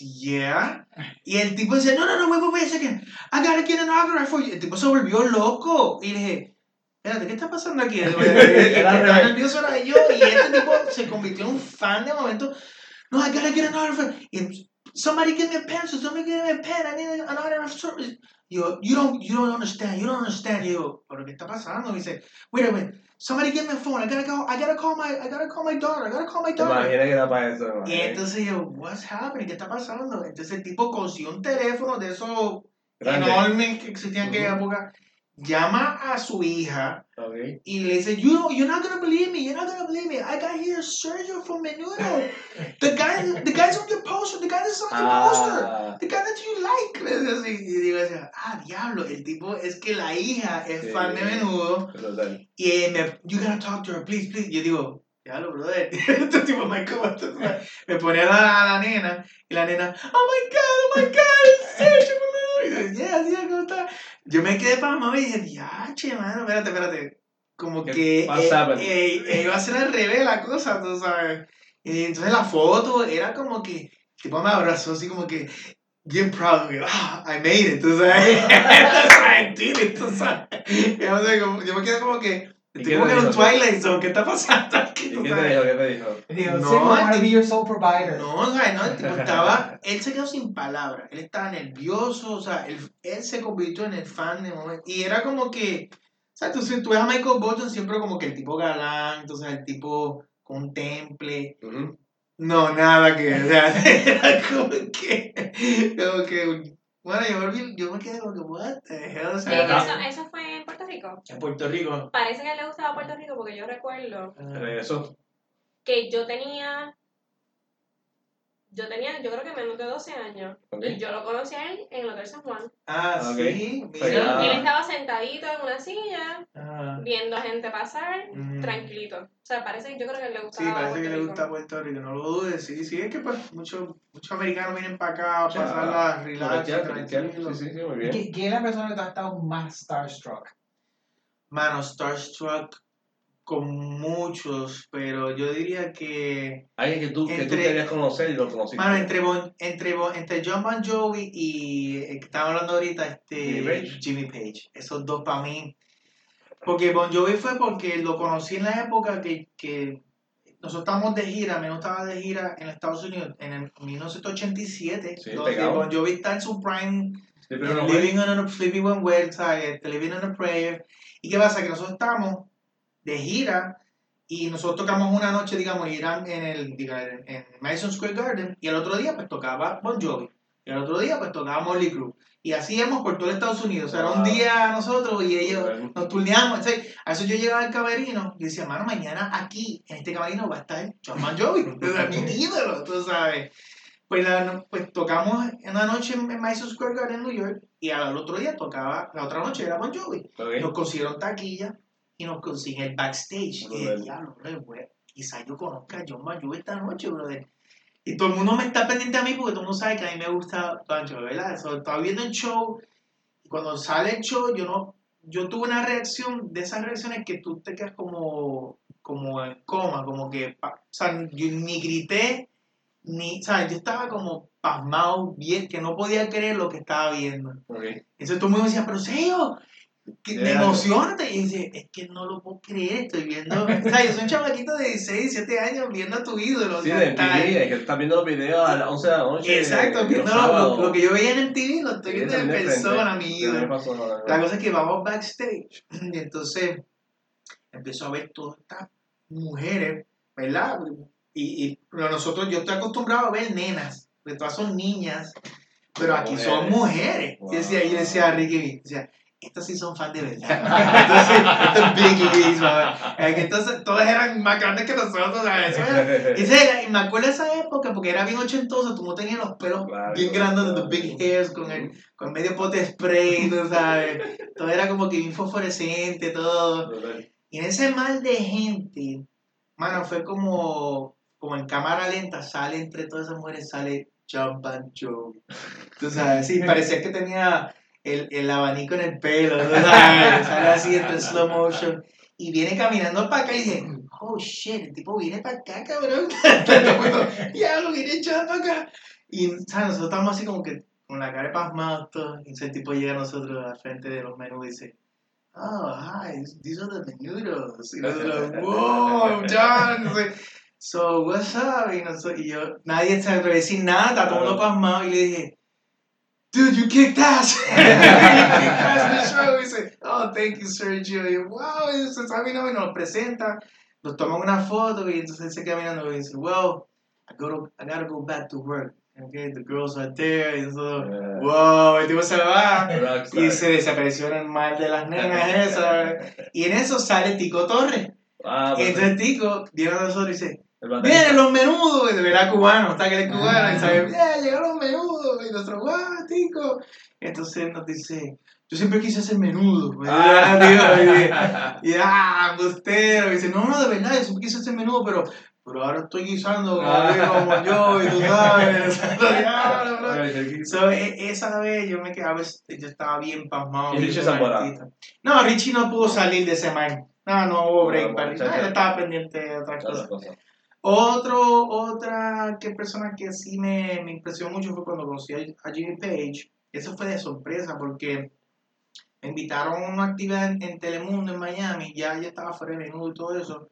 yeah. Y el tipo dice, no, no, no, wait, wait, wait a second. I gotta get an autograph for you. El tipo se volvió loco. Y le dije, espérate, ¿qué está pasando aquí? El que estaba nervioso era yo. Y este tipo se convirtió en un fan de momento. No, I gotta get an autograph. Y, somebody give me a pencil, somebody give me a pen. I need an autograph. service." Yo, you don't, you don't understand, you don't understand. Yo, ¿pero qué está pasando? Y dice, wait a minute. Somebody give me a phone. I gotta go. I gotta call my. I gotta call my daughter. I gotta call my daughter. imaginas que para eso, Y entonces yo, what's happening? ¿Qué está pasando? Entonces el tipo consiguió un teléfono de esos enormes que existían en aquella época. Llama a su hija Ok. y le dice, you you're not gonna believe me. You're not gonna believe me. I got here Sergio from Menudo. The guy, the guy's on your poster. The guy that's on your poster. Ah, The guy that you like. Y digo, así, ah, diablo. El tipo es que la hija es Sí. fan de Menudo. Y eh, me, you gotta talk to her, please, please. Yo digo, diablo, brother. Este tipo me. Me pone a la, a la nena y la nena, oh my god, oh my god, Sergio yeah, yeah, ¿cómo está? Yo me quedé para mamá y dije, diache, mano, espérate, espérate. Como ¿Qué que eh, eh, eh, iba a ser al revés la cosa, tú sabes. Y entonces la foto era como que, tipo me abrazó así como que, bien proud, que, ah, I made it, tú sabes. I did it, tú sabes. Yo me quedé como que, Twilight Zone, ¿qué está pasando aquí? ¿Y tú qué te dijo? ¿Qué te dijo? Digo, No, sí, I wanna el be your sole provider. No, o sea, no, el tipo estaba, él se quedó sin palabras, él estaba nervioso, o sea, él, él se convirtió en el fan de momento, y era como que, o sea, tú, tú ves a Michael Bolton siempre como que el tipo galán, entonces el tipo contemple, Ujú. no, nada que, o sea, era como que, como que, bueno, yo, volví- yo me quedé como que, what the hell, o Eh, sea, eso, eso fue en Puerto Rico. en Puerto Rico, Parece que a él le gustaba Puerto Rico porque yo recuerdo Regresó. que yo tenía. Yo tenía, yo creo que menos de 12 años. Y yo lo conocí a él en el Hotel San Juan. ah, Ok. sí, Sí, mira, él estaba sentadito en una silla, Ah, viendo a gente pasar, mm. tranquilito. O sea, parece que yo creo que le Sí, gustaba. parece que Puerto le Rico. gusta Puerto Rico, no lo dudes. Sí, sí, es que pues muchos muchos americanos vienen para acá a O sea, pasarla relax, tranquilo. Sí, sí, sí, muy bien. ¿Qui- ¿Quién es la persona que tú has estado más starstruck? Mano, Starstruck con muchos, pero yo diría que... Alguien que tú, que tú Entre- querías conocer y lo conociste. Mano, entre, bon, entre, bon- entre John Bon Jovi y que estamos hablando ahorita, este, Jimmy Page. Jimmy Page. Esos dos para mí. Porque Bon Jovi fue porque lo conocí en la época que, que nosotros estábamos de gira, menos estaba de gira en Estados Unidos en el 1987, Sí, donde pegado. Bon Jovi está en su prime Sí, no Living on a One Well, ¿sabes? Este, Living on a Prayer. ¿Y qué pasa? Que nosotros estamos de gira y nosotros tocamos una noche, digamos, eran en el en, en Madison Square Garden y el otro día pues tocaba Bon Jovi. Y el otro día pues tocaba Molly Crew. Y así íbamos por todo Estados Unidos. O sea, era un Wow. día nosotros y ellos nos turneamos. Entonces, a eso yo llegaba al camerino y decía, mano, mañana aquí, en este camerino, va a estar John Bon Jovi. Mi ídolo, tú sabes. Pues, la- pues tocamos una noche en en Madison Square Garden, New York, y al otro día tocaba, la otra noche era Bon Jovi. Ok. Nos consiguieron taquilla y nos consiguen el backstage. Y dije, Brother. diablo, brother, quizás yo conozca a John Jovi esta noche, brother. Y todo el mundo me está pendiente a mí porque todo el mundo sabe que a mí me gusta Bon Jovi, ¿verdad? So, estaba viendo el show y cuando sale el show yo no... Yo tuve una reacción de esas reacciones que tú te quedas como, como en coma, como que, o sea, yo ni grité, ni, ¿sabes? Yo estaba como pasmado, bien, que no podía creer lo que estaba viendo. Ok. Entonces todo el mundo me decía, pero Sergio, que emociona. Y dice, es que no lo puedo creer, estoy viendo. O sea, yo soy un chamaquito de 16, 17 años viendo a tu ídolo. o Sí, sea, de MTV, es que estás viendo los videos a las 11 de la noche. Exacto, viendo lo, sábados. lo- lo que yo veía en el TV, lo estoy viendo en frente. persona, mi ídolo. pasó, la cosa es que vamos backstage y entonces empiezo a ver todas estas mujeres, ¿verdad? y, y pero nosotros, yo estoy acostumbrado a ver nenas, porque todas son niñas, pero aquí son mujeres. Wow. Y decía, yo decía a Ricky, decía, estas sí son fans de verdad. Entonces, estos biggies, ¿sabes? Eh, Entonces, todas eran más grandes que nosotros, ¿sabes? Era- y me acuerdo de esa época porque era bien ochentoso, tú no tenías los pelos Claro, bien claro. grandes, los big hairs con, el, con medio pote de spray, tú sabes. Todo era como que bien fosforescente, todo. Y en ese mal de gente, mano, fue como, como en cámara lenta, sale entre todas esas mujeres, sale Jump and Joe. Tú sabes, sí, parecía que tenía el, el abanico en el pelo, sabes, sale así entre slow motion. Y viene caminando para acá y dice, oh shit, el tipo viene para acá, cabrón. ya lo viene echando para acá. Y, ¿sabes? Nosotros estamos así como que con la cara todos. Y ese tipo llega a nosotros al frente de los menús y dice, oh, hi, these are the menudos. Y nosotros, wow, John. No. So, what's up? Y, nosotros, y yo, nadie se atreve a decir nada, está todo pasmado. Y le dije, dude, you kicked ass. you kicked ass in the show. Y dice, oh, thank you, Sergio. Y wow, y se sabe, no, y nos presenta. Nos toman una foto y entonces se queda mirando y dice, well, I, gotta, I gotta go back to work. Okay, the girls are there. Y nosotros, Yeah. wow, el tipo se va. Rockstar. Y se desapareció en el mar de las nenas esas. Y en eso sale Tico Torres. Ah, entonces Tico viene a nosotros y dice. ¡Vienen los menudos! Y de verdad cubano, está que es cubano. Ah. Y sabe, ¡ya llegaron los menudos! Y nosotros, ¡guau, Tico! Entonces nos dice, yo siempre quise hacer menudo. Ah. Y, y, ah, bustero. Y dice, no, no, de verdad, yo siempre quise hacer menudo, pero, pero ahora estoy guisando como, Ah. como yo, y tú sabes. So, e- esa vez yo me quedaba, yo estaba bien pasmado. ¿Y Richie artista. No, Richie no pudo salir de ese man. No, no hubo break No, para Richie. muchacho. Él estaba pendiente de otras Otra cosas. Otro, otra que persona que sí me, me impresionó mucho fue cuando conocí a, Jimmy Page. Eso fue de sorpresa porque me invitaron a una actividad en, en Telemundo en Miami. Ya yo estaba fuera de menú y todo eso.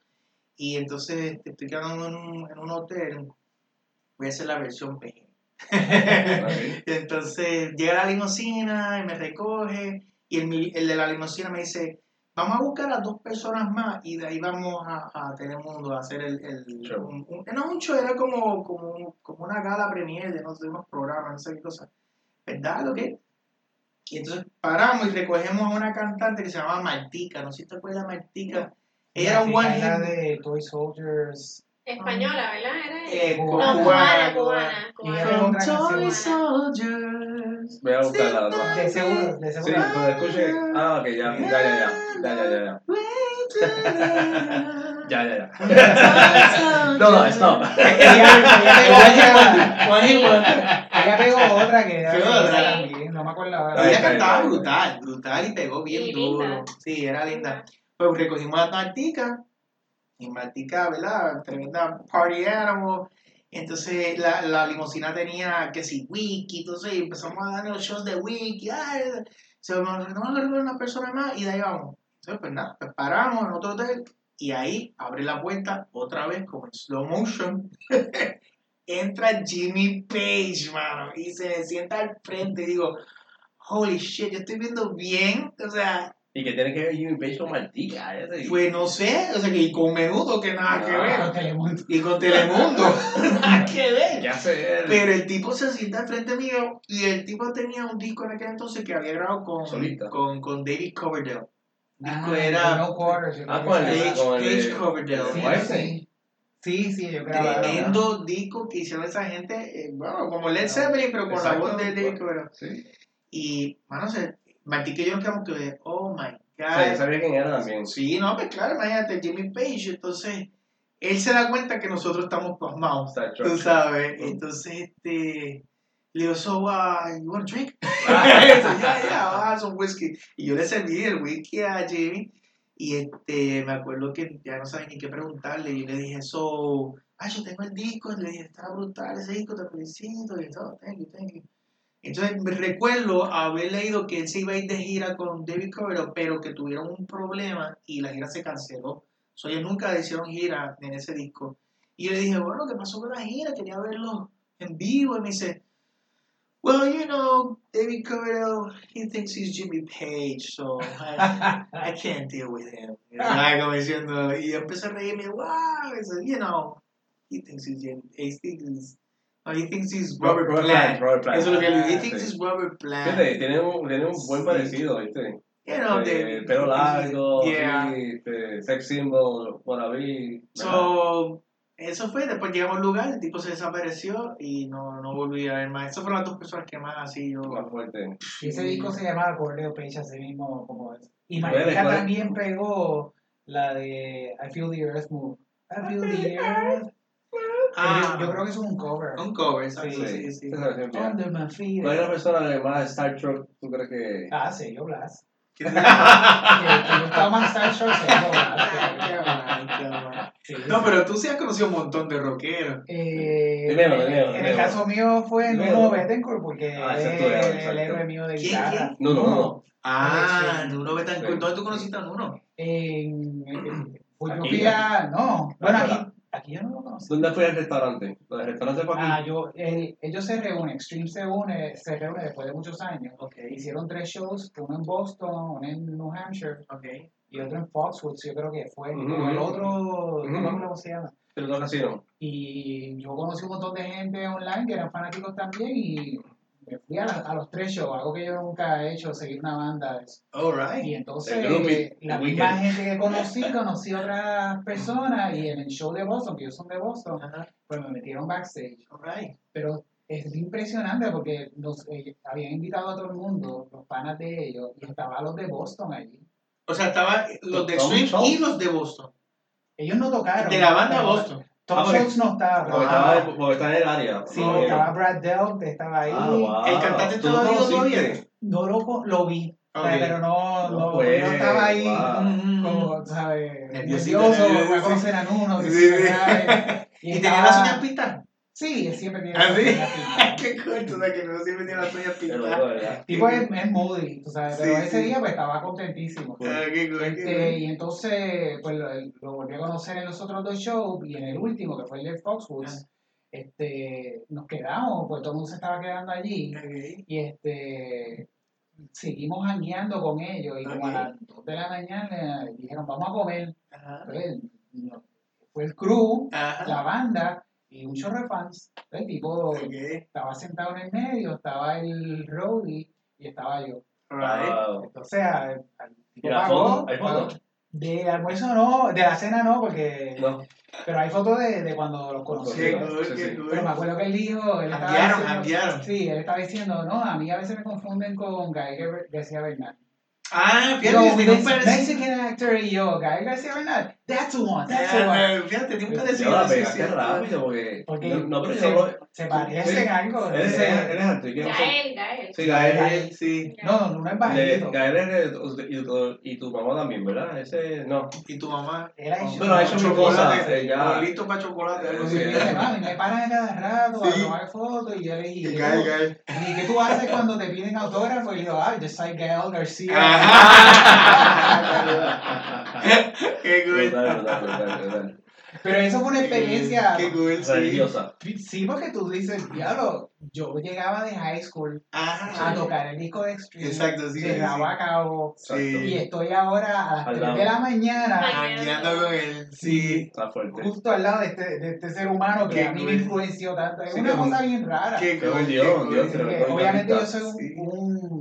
Y entonces este, estoy quedando en un, en un hotel. Voy a hacer la versión. Ok. Entonces llega la limusina y me recoge y el, el de la limusina me dice, vamos a buscar a dos personas más y de ahí vamos a, a Telemundo a hacer el... el Show. un- un- no un show, era como, como, como una gala premier de no sé, unos programas, no sé qué cosa. ¿Verdad? Lo que... Y entonces paramos y recogemos a una cantante que se llama Martica, no sé si te acuerdas de Martica. Ella era un one Era de Toy Soldiers. Española, ¿verdad? Era eh, No, cubana, cubana, cubana. cubana, Toy. Soldiers. Voy a buscar la otra. De seguro, de Sí, seguro. cuando escuche. Ah, ok, ya, ya, ya, ya. Ya, ya, ya, ya. Ya, ya, ya. No, no, stop. Ella, ella pegó otra, que era ¿Qué otra? no me acuerdo ahora. Ella cantaba brutal, brutal y pegó bien Y duro. linda. Sí, era linda. Pues recogimos a Martica, y Martica, ¿verdad? Tremenda party animal. Entonces la, la limusina tenía que si wiki, entonces empezamos a dar los shows de wiki. Ay, se nos no una persona más y de ahí vamos. Entonces, pues nada, pues paramos en otro hotel y ahí abre la puerta otra vez como en slow motion. Entra Jimmy Page, mano, y se me sienta al frente y digo, holy shit, yo estoy viendo bien, o sea, Y que tiene que ver Jimmy Page con Martica. ese. pues no sé, o sea, que y con menudo que nada que Ah. ver, Con Telemundo. y con Telemundo, nada que ver. ¿Qué hace él? Pero el tipo se sienta al frente mío y el tipo tenía un disco en aquel entonces que había grabado con, con, con David Coverdale. El disco Ah, era No Quarters. Ah, creo con Page Coverdale. Sí, Whitesnake. sí. Sí, sí, yo grababa. Tremendo disco que hicieron esa gente, eh, bueno, como Led Zeppelin, pero con la voz de David Coverdale. Sí. Y, mano, se, Martín que yo nos quedamos que, oh my yo god. sabía quién era también. Sí, no, pues claro, imagínate, Jimmy Page. Entonces, él se da cuenta que nosotros estamos pasmados, tú sabes. Entonces, este, le digo, so, uh, you want a drink? ya, ya, ah, some whisky. Y yo le serví el whisky a Jimmy. Y este, me acuerdo que ya no sabía ni qué preguntarle. Y le dije, so, ah, yo tengo el disco. Le dije, está brutal ese disco, te felicito. Y todo, thank you, thank you. Entonces recuerdo haber leído que él se iba a ir de gira con David Coverdale, pero que tuvieron un problema y la gira se canceló. So, ellos nunca hicieron gira en ese disco. Y yo le dije, bueno, ¿qué pasó con la gira? Quería verlo en vivo. Y me dice, well, you know, David Coverdale, he thinks he's Jimmy Page, so I, I can't deal with him. Y, como diciendo, y yo empecé a reírme, wow, y dice, you know, He thinks he's James. He thinks, no, he thinks he's Robert, Robert Plant. Plant, Robert Plant. Eso es lo que él dice. He Ah, thinks sí. he's Robert Plant. Fíjate, tiene un, tiene un buen Sí. parecido, ¿viste? You know, Eh, they- pelo largo, Yeah. sí, este, sex symbol, wannabe. ¿verdad? So, eso fue, después llegamos al lugar, el tipo se desapareció y no, no volví a ver más. Esas fueron las dos personas que más así yo... Más fuerte. Y ese disco se llamaba Corleo Page, así mismo como es. Y. Marica también pegó la de I Feel the Earth Move. I Feel the Earth. Ah, yo, yo creo que es un cover. un cover, exacto, Sí, sí, sí. Que- Under my feet. ¿Cuál es la persona que más Star Trek tú crees que.? Ah, Sergio Blas. Qué Que, que yo estaba más Star Trek, Blas. Sí, No, sí. pero tú sí has conocido un montón de rockeros. Eh, en el caso mío fue. Nuno Bettencourt porque Ah, es es el, exacto. héroe mío de ¿Quién, guitarra. quién? No, no, no. Ah, Sí. Nuno Betancourt. Sí. ¿Dónde tú conociste a Nuno? En, pues yo fui a... No, bueno, aquí. Aquí yo no lo conocí. ¿Dónde fue el restaurante? ¿El restaurante fue aquí? Ah, yo, el- ellos se reúnen, Extreme se une, se reúne después de muchos años. Ok, Hicieron tres shows, uno en Boston, uno en New Hampshire ok. y otro en Foxwoods, yo creo que fue. Ujú, o el otro, no acuerdo cómo se llama. Otra ocasión. Y yo conocí un montón de gente online que eran fanáticos también y fui a, la- a los tres shows, algo que yo nunca he hecho, seguir una banda. Alright. Y entonces, eh, la misma gente que conocí, conocí a otras personas y en el show de Boston, que ellos son de Boston, pues me metieron backstage. Pero es impresionante porque nos eh, habían invitado a todo el mundo, los panas de ellos, y estaban los de Boston allí. O sea, estaban los de Schultz. y los de Boston. Ellos no tocaron. De la banda Boston. Tom Ah, Schultz no estaba. Porque, Ah. estaba, porque en el área. Sí, No, estaba Brad Delp, estaba ahí. Ah, wow. ¿El cantante ¿Tú lo todavía? No lo, lo vi, pero no, No estaba ahí wow. Mm, como, ¿sabes? Nervioso, nervioso, voy a sí. a Sí, sí, sí. ¿verdad? ¿Y tenía las uñas pintadas? Sí, él siempre tiene ¿Ah, las sí? Qué cool, tú sabes que no siempre tiene las uñas pintadas. Tipo es, es moody, tú sabes, pero Sí, ese sí. día pues estaba contentísimo. Ah, qué cool, qué Este, cool. y entonces, pues lo, lo volví a conocer en los otros dos shows y en el último, que fue el de Ah. Foxwoods, este, nos quedamos, pues todo el mundo se estaba quedando allí y este, seguimos jangueando con ellos y como a las 2 de la mañana dijeron, vamos a comer. Ajá. Pues, no, fue el crew, Ajá. la banda y un chorro de fans. El tipo estaba sentado en el medio, estaba el roadie y estaba yo. Wow. Entonces, al, al tipo ¿Y la pagó, foto? ¿Hay pagó. foto? De almuerzo no, de la cena no, porque. No. Pero hay fotos de, de cuando los conocí. Sí, sí, sí. Pero me acuerdo que él dijo. Él Janguearon, diciendo- janguearon. Sí, él estaba diciendo, no, a mí a veces me confunden con Gar- García Bernal. Ah, fíjate. Mexican actor y yo, Guy García Bernal, that's the one, that's the one. Fíjate, un Ya parecido. la sí, rápido porque. Porque no, no, pero se, yo se parecen algo. Él es, él. Gael, Gael. Sí, Gael. Gael, sí. no, no, no es bajito. Gael es de- y, tu, y tu mamá también, ¿verdad? Ese no. Y tu mamá. Ha hecho- Bueno, ha hecho eh, ya. Bolito para chocolate. algo Y así. me dice, mami, me paran a cada rato Sí. a tomar fotos y yo le dije, Y Gael, Gael. ¿y qué tú haces cuando te piden autógrafo? Y le digo, ah, yo soy Gael García. Qué cool. Total, total, total, total. Pero eso fue una experiencia. Qué cool, sí. Religiosa. Sí, porque tú dices, diablo, yo llegaba de high school a Ajá. tocar el disco de Extreme, Exacto, sí, de sí, sí. a cabo, y Sí. estoy ahora a las Al 3 lado. de la mañana Jangueando con él. Sí. Está fuerte. justo al lado de este, de este ser humano que Qué a mí me influenció tanto. Es Sí, una cosa bien rara. Qué Qué cool. Dios, cool. Dios obviamente yo soy Sí. un, un,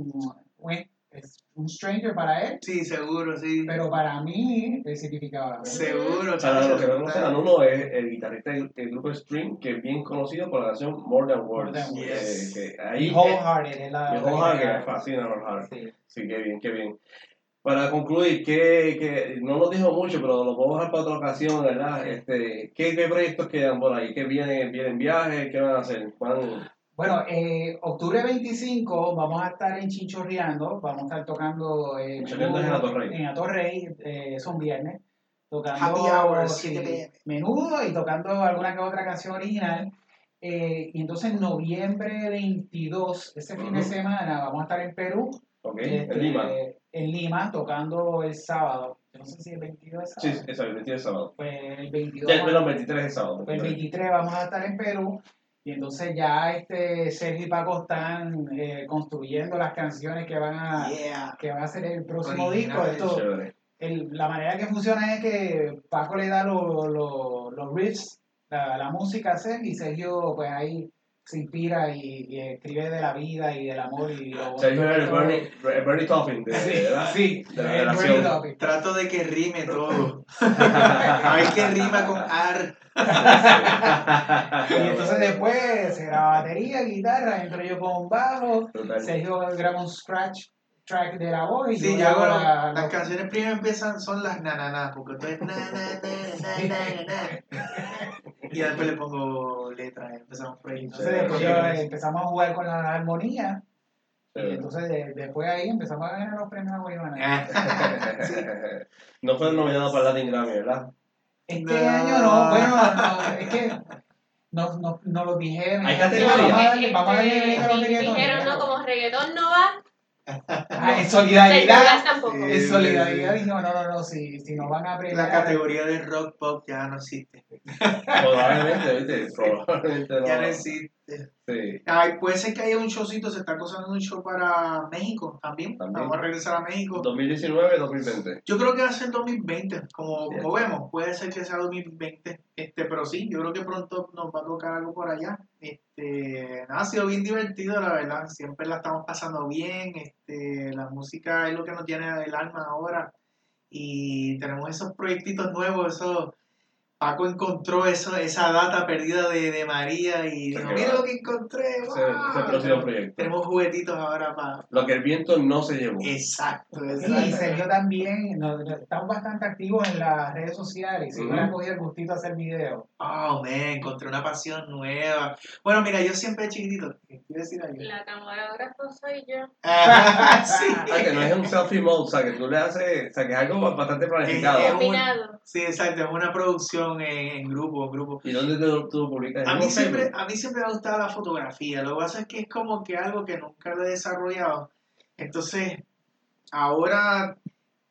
un stranger para él, Sí, seguro, sí. pero para mí él significaba. algo. Seguro, Para los que no conocen a Nuno, es el guitarrista del, del grupo Stream, que es bien conocido por la canción More Than Words. More Than Words. Eh, que ahí, Wholehearted es la. Wholehearted, me fascina Wholehearted. Sí. Sí, qué bien, qué bien. Para concluir, que, que no nos dijo mucho, pero lo podemos dejar para otra ocasión, ¿verdad? Este, ¿qué, ¿Qué proyectos quedan por ahí? ¿Qué vienen, vienen viajes? ¿Qué van a hacer? ¿Van? Bueno, eh, octubre 25 vamos a estar en Chinchorreando, vamos a estar tocando eh, Chinchorreando es en Atorrey. en Atorrey, eh, son viernes, tocando Happy hour, sí, 7 p.m. menudo y tocando alguna que otra canción original. Eh, y entonces en noviembre 22, ese fin de semana, vamos a estar en Perú, ¿Ok? este, en Lima. en Lima, tocando el sábado. Yo no sé si el 22 es Sí, sábado. eso, el 23 de sábado. Pues el 22. Ya, perdón, 23 de sábado. pues el 23 vamos a estar en Perú y entonces ya este Sergio y Paco están eh, construyendo las canciones que van a Yeah. que van a ser el próximo disco. Esto, el- la manera que funciona es que Paco le da los los- los riffs, la, la música a hacer y Sergio pues ahí se inspira y, y escribe de la vida y del amor y lo Sergio era el. Bernie, el Bernie Topping, de, ¿verdad? Sí, de la el. Bernie Topping. Trato de que rime todo. A ver qué rima con ar. Y entonces después se graba batería, guitarra, entro yo con bajo, Total. Sergio graba un scratch track de la voz y Sí, yo ya hago hago la, las la- canciones primero empiezan, son las na na na, porque entonces na na na na na na. Y después le pongo letras, empezamos por ahí. entonces después yo, empezamos a jugar con la armonía y Sí. entonces de- después ahí empezamos a ganar los premios a Guaybana. No fue nominado para el Latin Grammy, ¿verdad? Este No. año no, bueno, no, es que nos no, no lo dijeron. Hay. Vamos a darle, vamos a. Dijeron, no, como reggaetón no va, Ah, en Sergio solidaridad. Tampoco. Solidaridad dijimos, no, no, no, si, si nos van a premiar. La categoría de rock pop ya no existe. Probablemente, ¿viste? Probablemente no. Ya no existe. Sí. Ay, puede ser que haya un showcito, se está acosando un show para México también. También. Vamos a regresar a México. 2019-2020. Yo creo que va a ser 2020, como, como vemos, puede ser que sea 2020, este, pero sí, yo creo que pronto nos va a tocar algo por allá. Este, nada, ha sido bien divertido, la verdad, siempre la estamos pasando bien, este, la música es lo que nos llena el alma ahora. Y tenemos esos proyectitos nuevos, eso, Paco encontró eso, esa data perdida de, de María y dijo, mira va. lo que encontré, ¡wow!". ese próximo proyecto. Tenemos juguetitos ahora para... Lo que el viento no se llevó. Exacto, Sí, y exacto. Sergio también, nos- nos- estamos bastante activos en las redes sociales y siempre Ujú. ha cogido el gustito a hacer videos. Oh, man, encontré una pasión nueva. Bueno, mira, yo siempre chiquitito. ¿Qué quiero decir algo? La camarógrafa soy yo. Ah, sí. O sea, que no es un selfie mode, o sea, que tú le haces, o sea, que es algo bastante planificado. Es un- Combinado. Sí, exacto, es una producción en, en grupo, en grupo. ¿Y dónde te, tú publicas? A ¿En mí, siempre, a mí siempre me ha gustado la fotografía. Lo que pasa es que es como que algo que nunca lo he desarrollado. Entonces, ahora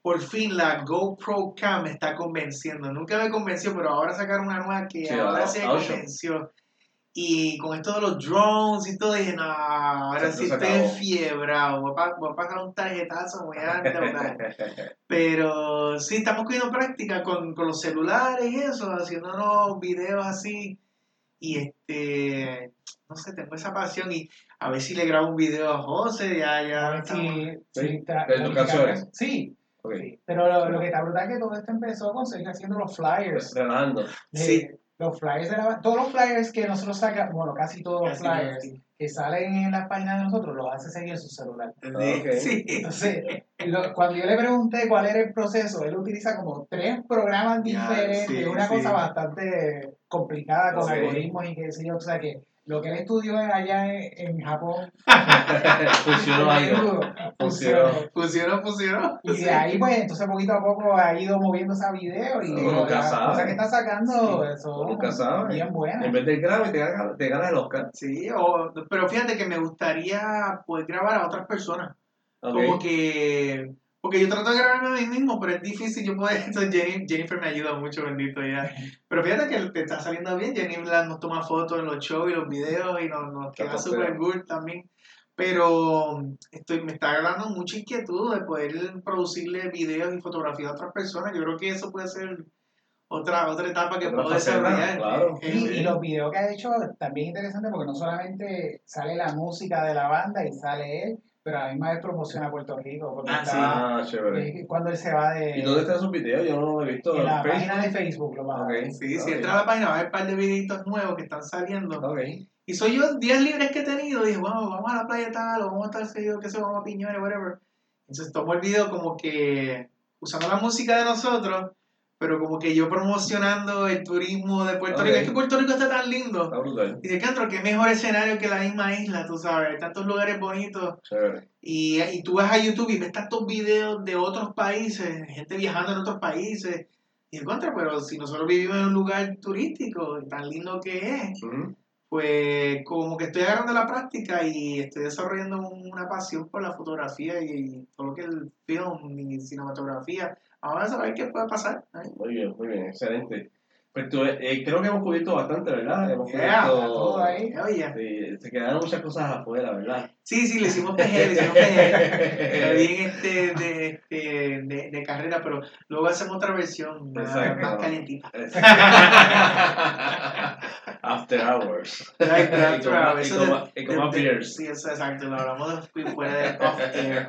por fin la GoPro Cam me está convenciendo. Nunca me convenció, pero ahora sacaron una nueva que Sí, ahora ocho. convenció. Y con esto de los drones y todo, dije, no, ahora sí estoy enfiebrado. Voy a, voy a pasar un tarjetazo, voy a endeudar. Pero sí, estamos cogiendo práctica con, con los celulares y eso, haciéndonos videos así. Y este, no sé, tengo esa pasión y a ver si le grabo un video a José, ya, A ya. si, Sí, planificamos- canciones. Sí, Ok, sí. pero lo, lo que está brutal es que todo esto empezó con Sergio haciendo los flyers. relajando. de- Sí. Los flyers de la- todos los flyers que nosotros sacamos, bueno, casi todos los flyers que salen en las páginas de nosotros, los hace seguir en su celular. Sí, Ok. sí. Entonces, lo- cuando yo le pregunté cuál era el proceso, él utiliza como tres programas diferentes, sí, una sí. cosa bastante complicada con algoritmos y qué sé yo, o sea que lo que él estudió allá en, en Japón Funcionó algo. funcionó. Funcionó. Funcionó. Y de ahí, pues, entonces poquito a poco ha ido moviendo ese video y nunca las sabe. cosas que está sacando son nunca sabe. bien buenas. En vez del Grammy, te ganas, te ganas el Oscar. Sí, o- pero fíjate que me gustaría poder grabar a otras personas. Ok. Como que. Porque yo trato de grabarme a mí mismo, pero es difícil. Yo puedo. Entonces Jenny- Jennifer me ayuda mucho, bendito ya. Pero fíjate que te está saliendo bien. Jennifer nos toma fotos en los shows y los videos y nos, nos queda súper good también. Pero estoy, me está dando mucha inquietud de poder producirle videos y fotografías a otras personas. Yo creo que eso puede ser otra, otra etapa que puedo desarrollar. claro. Y, eh, y los videos que ha hecho también es interesante porque no solamente sale la música de la banda y sale él, pero a misma vez promociona Puerto Rico. Porque Ah, está- Ah, chévere. cuando él se va de. ¿Y dónde están sus videos? Yo no lo he visto. en la Facebook? página de Facebook lo vas a ver. Ok. Sí, si Ok. entra a la página va a ver un par de videitos nuevos que están saliendo. Ok. Y soy yo, días libres que he tenido, dije, bueno, vamos a la playa tal, o vamos a estar seguido, qué sé, vamos a Piñones, whatever. Entonces tomo el video como que usando la música de nosotros, pero como que yo promocionando el turismo de Puerto. Rico. Es que Puerto Rico está tan lindo. Está brutal. Y de Cantro, qué mejor escenario que la misma isla, tú sabes, tantos lugares bonitos. Y, y tú vas a YouTube y ves tantos videos de otros países, gente viajando en otros países. Y de contra, pero si nosotros vivimos en un lugar turístico, tan lindo que es, pues como que estoy agarrando la práctica y estoy desarrollando una pasión por la fotografía y todo lo que es el film y cinematografía. Vamos a saber qué puede pasar. ¿eh? Muy bien, muy bien, excelente. Pues tú, eh, creo que hemos cubierto bastante, ¿verdad? Hemos Yeah, cubierto. todo ahí. Oye, Sí, se quedaron muchas cosas afuera, ¿verdad? Sí, sí, le hicimos PG, le hicimos PG. bien este, de, este, de, de carrera, pero luego hacemos otra versión más, más calientita. After hours. After hours. y de- beers. Sí, eso exacto, lo hablamos de- fuera de air.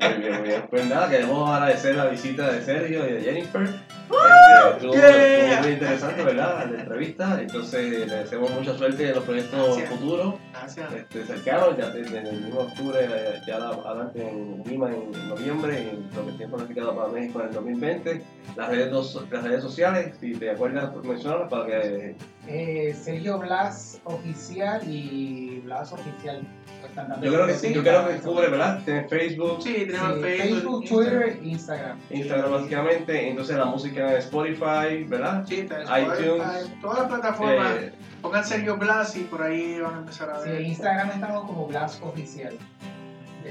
Muy bien, muy bien. Pues nada, queremos agradecer la visita de Sergio y de Jennifer. Este, estuvo, muy interesante, ¿verdad? La entrevista. Entonces, le deseamos mucha suerte en los proyectos Gracias. futuros. Gracias. este, cercanos, ya desde el mismo octubre, eh, ya adelante en Lima en noviembre, y lo que tiene planificado para México en el 2020. Las redes, dos- las redes sociales, si te acuerdas, mencionarlas para que. Eh, Sergio Blas oficial y Blas oficial. pues, están dando Yo creo que sí, yo creo que cubre, ¿verdad? Tienes Facebook, Sí, tenemos Sí, Facebook, Facebook, Twitter, Instagram. Instagram básicamente, entonces la música en Spotify, ¿verdad? Sí, está en iTunes. Spotify, todas las plataformas. Eh, Pongan Sergio Blas y por ahí van a empezar a Sí, ver. en Instagram estamos como Blas oficial.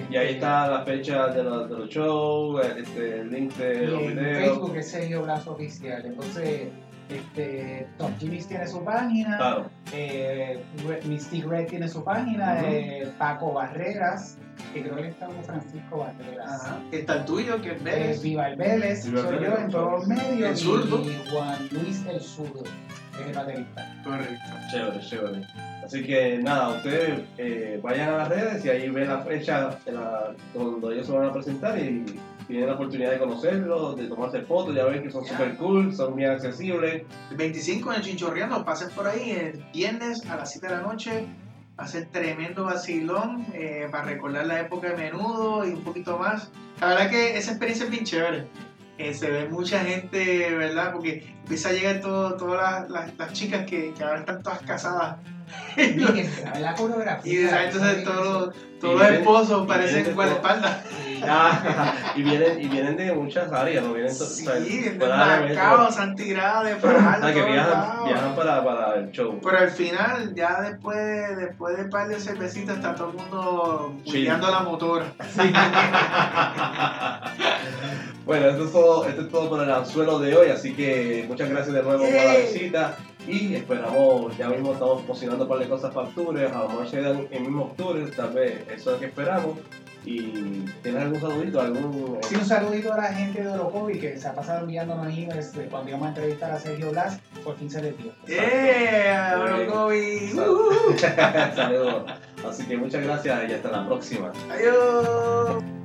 y ahí está la fecha de los, de los shows, el, este, el link de Y los en videos. Facebook es Sergio Blas oficial. Entonces, este, Tom Jimmy's tiene su página. Claro, Eh, Mystic Red tiene su página, Ujú. eh, Paco Barreras, que creo que está con Francisco Barreras. Ajá. Está el tuyo, que es Eh, Vélez. Viva el Vélez, Viva soy Vélez, yo en todos los medios. El zurdo. Y Juan Luis el Zurdo, es el baterista. Correcto. Chévere, chévere. Así que nada, ustedes eh, vayan a las redes y ahí ven la fecha de la- donde ellos se van a presentar y tienen la oportunidad de conocerlos, de tomarse fotos, ya ven que son Ya. super cool, son bien accesibles. El 25 en el Chinchorreando, pasen por ahí el viernes a las 7 de la noche. Va a ser tremendo vacilón eh, para recordar la época de menudo y un poquito más. La verdad que esa experiencia es bien chévere. Eh, se ve mucha gente, ¿verdad? Porque empieza a llegar todo, todas las, las- las chicas que, que ahora están todas casadas. Y la coreografía. Y de- entonces todos los, los esposos parecen guardaespaldas. Ah, y, vienen, y vienen de muchas áreas, no vienen Sí, o sea, de fuera de Ah, que viajan, viajan para, para el show. Pero al final, ya después, después de un par de cervecitas, está todo el mundo Sí. cuidando la motora. Bueno, esto es, todo, esto es todo por el anzuelo de hoy, así que muchas gracias de nuevo por la visita y esperamos, ya mismo estamos cocinando un par de cosas para octubre, a lo mejor se dan en mismo octubre, tal vez eso es lo que esperamos. ¿Y tienes algún saludito? algún eh, Sí, un saludito a la gente de Orocovi que se ha pasado enviándonos emails de cuando íbamos a entrevistar a Sergio Blas, por fin se le dio. ¡Eh! Orocovi! ¡Uh! Saludos. Así que muchas gracias y hasta la próxima. ¡Adiós!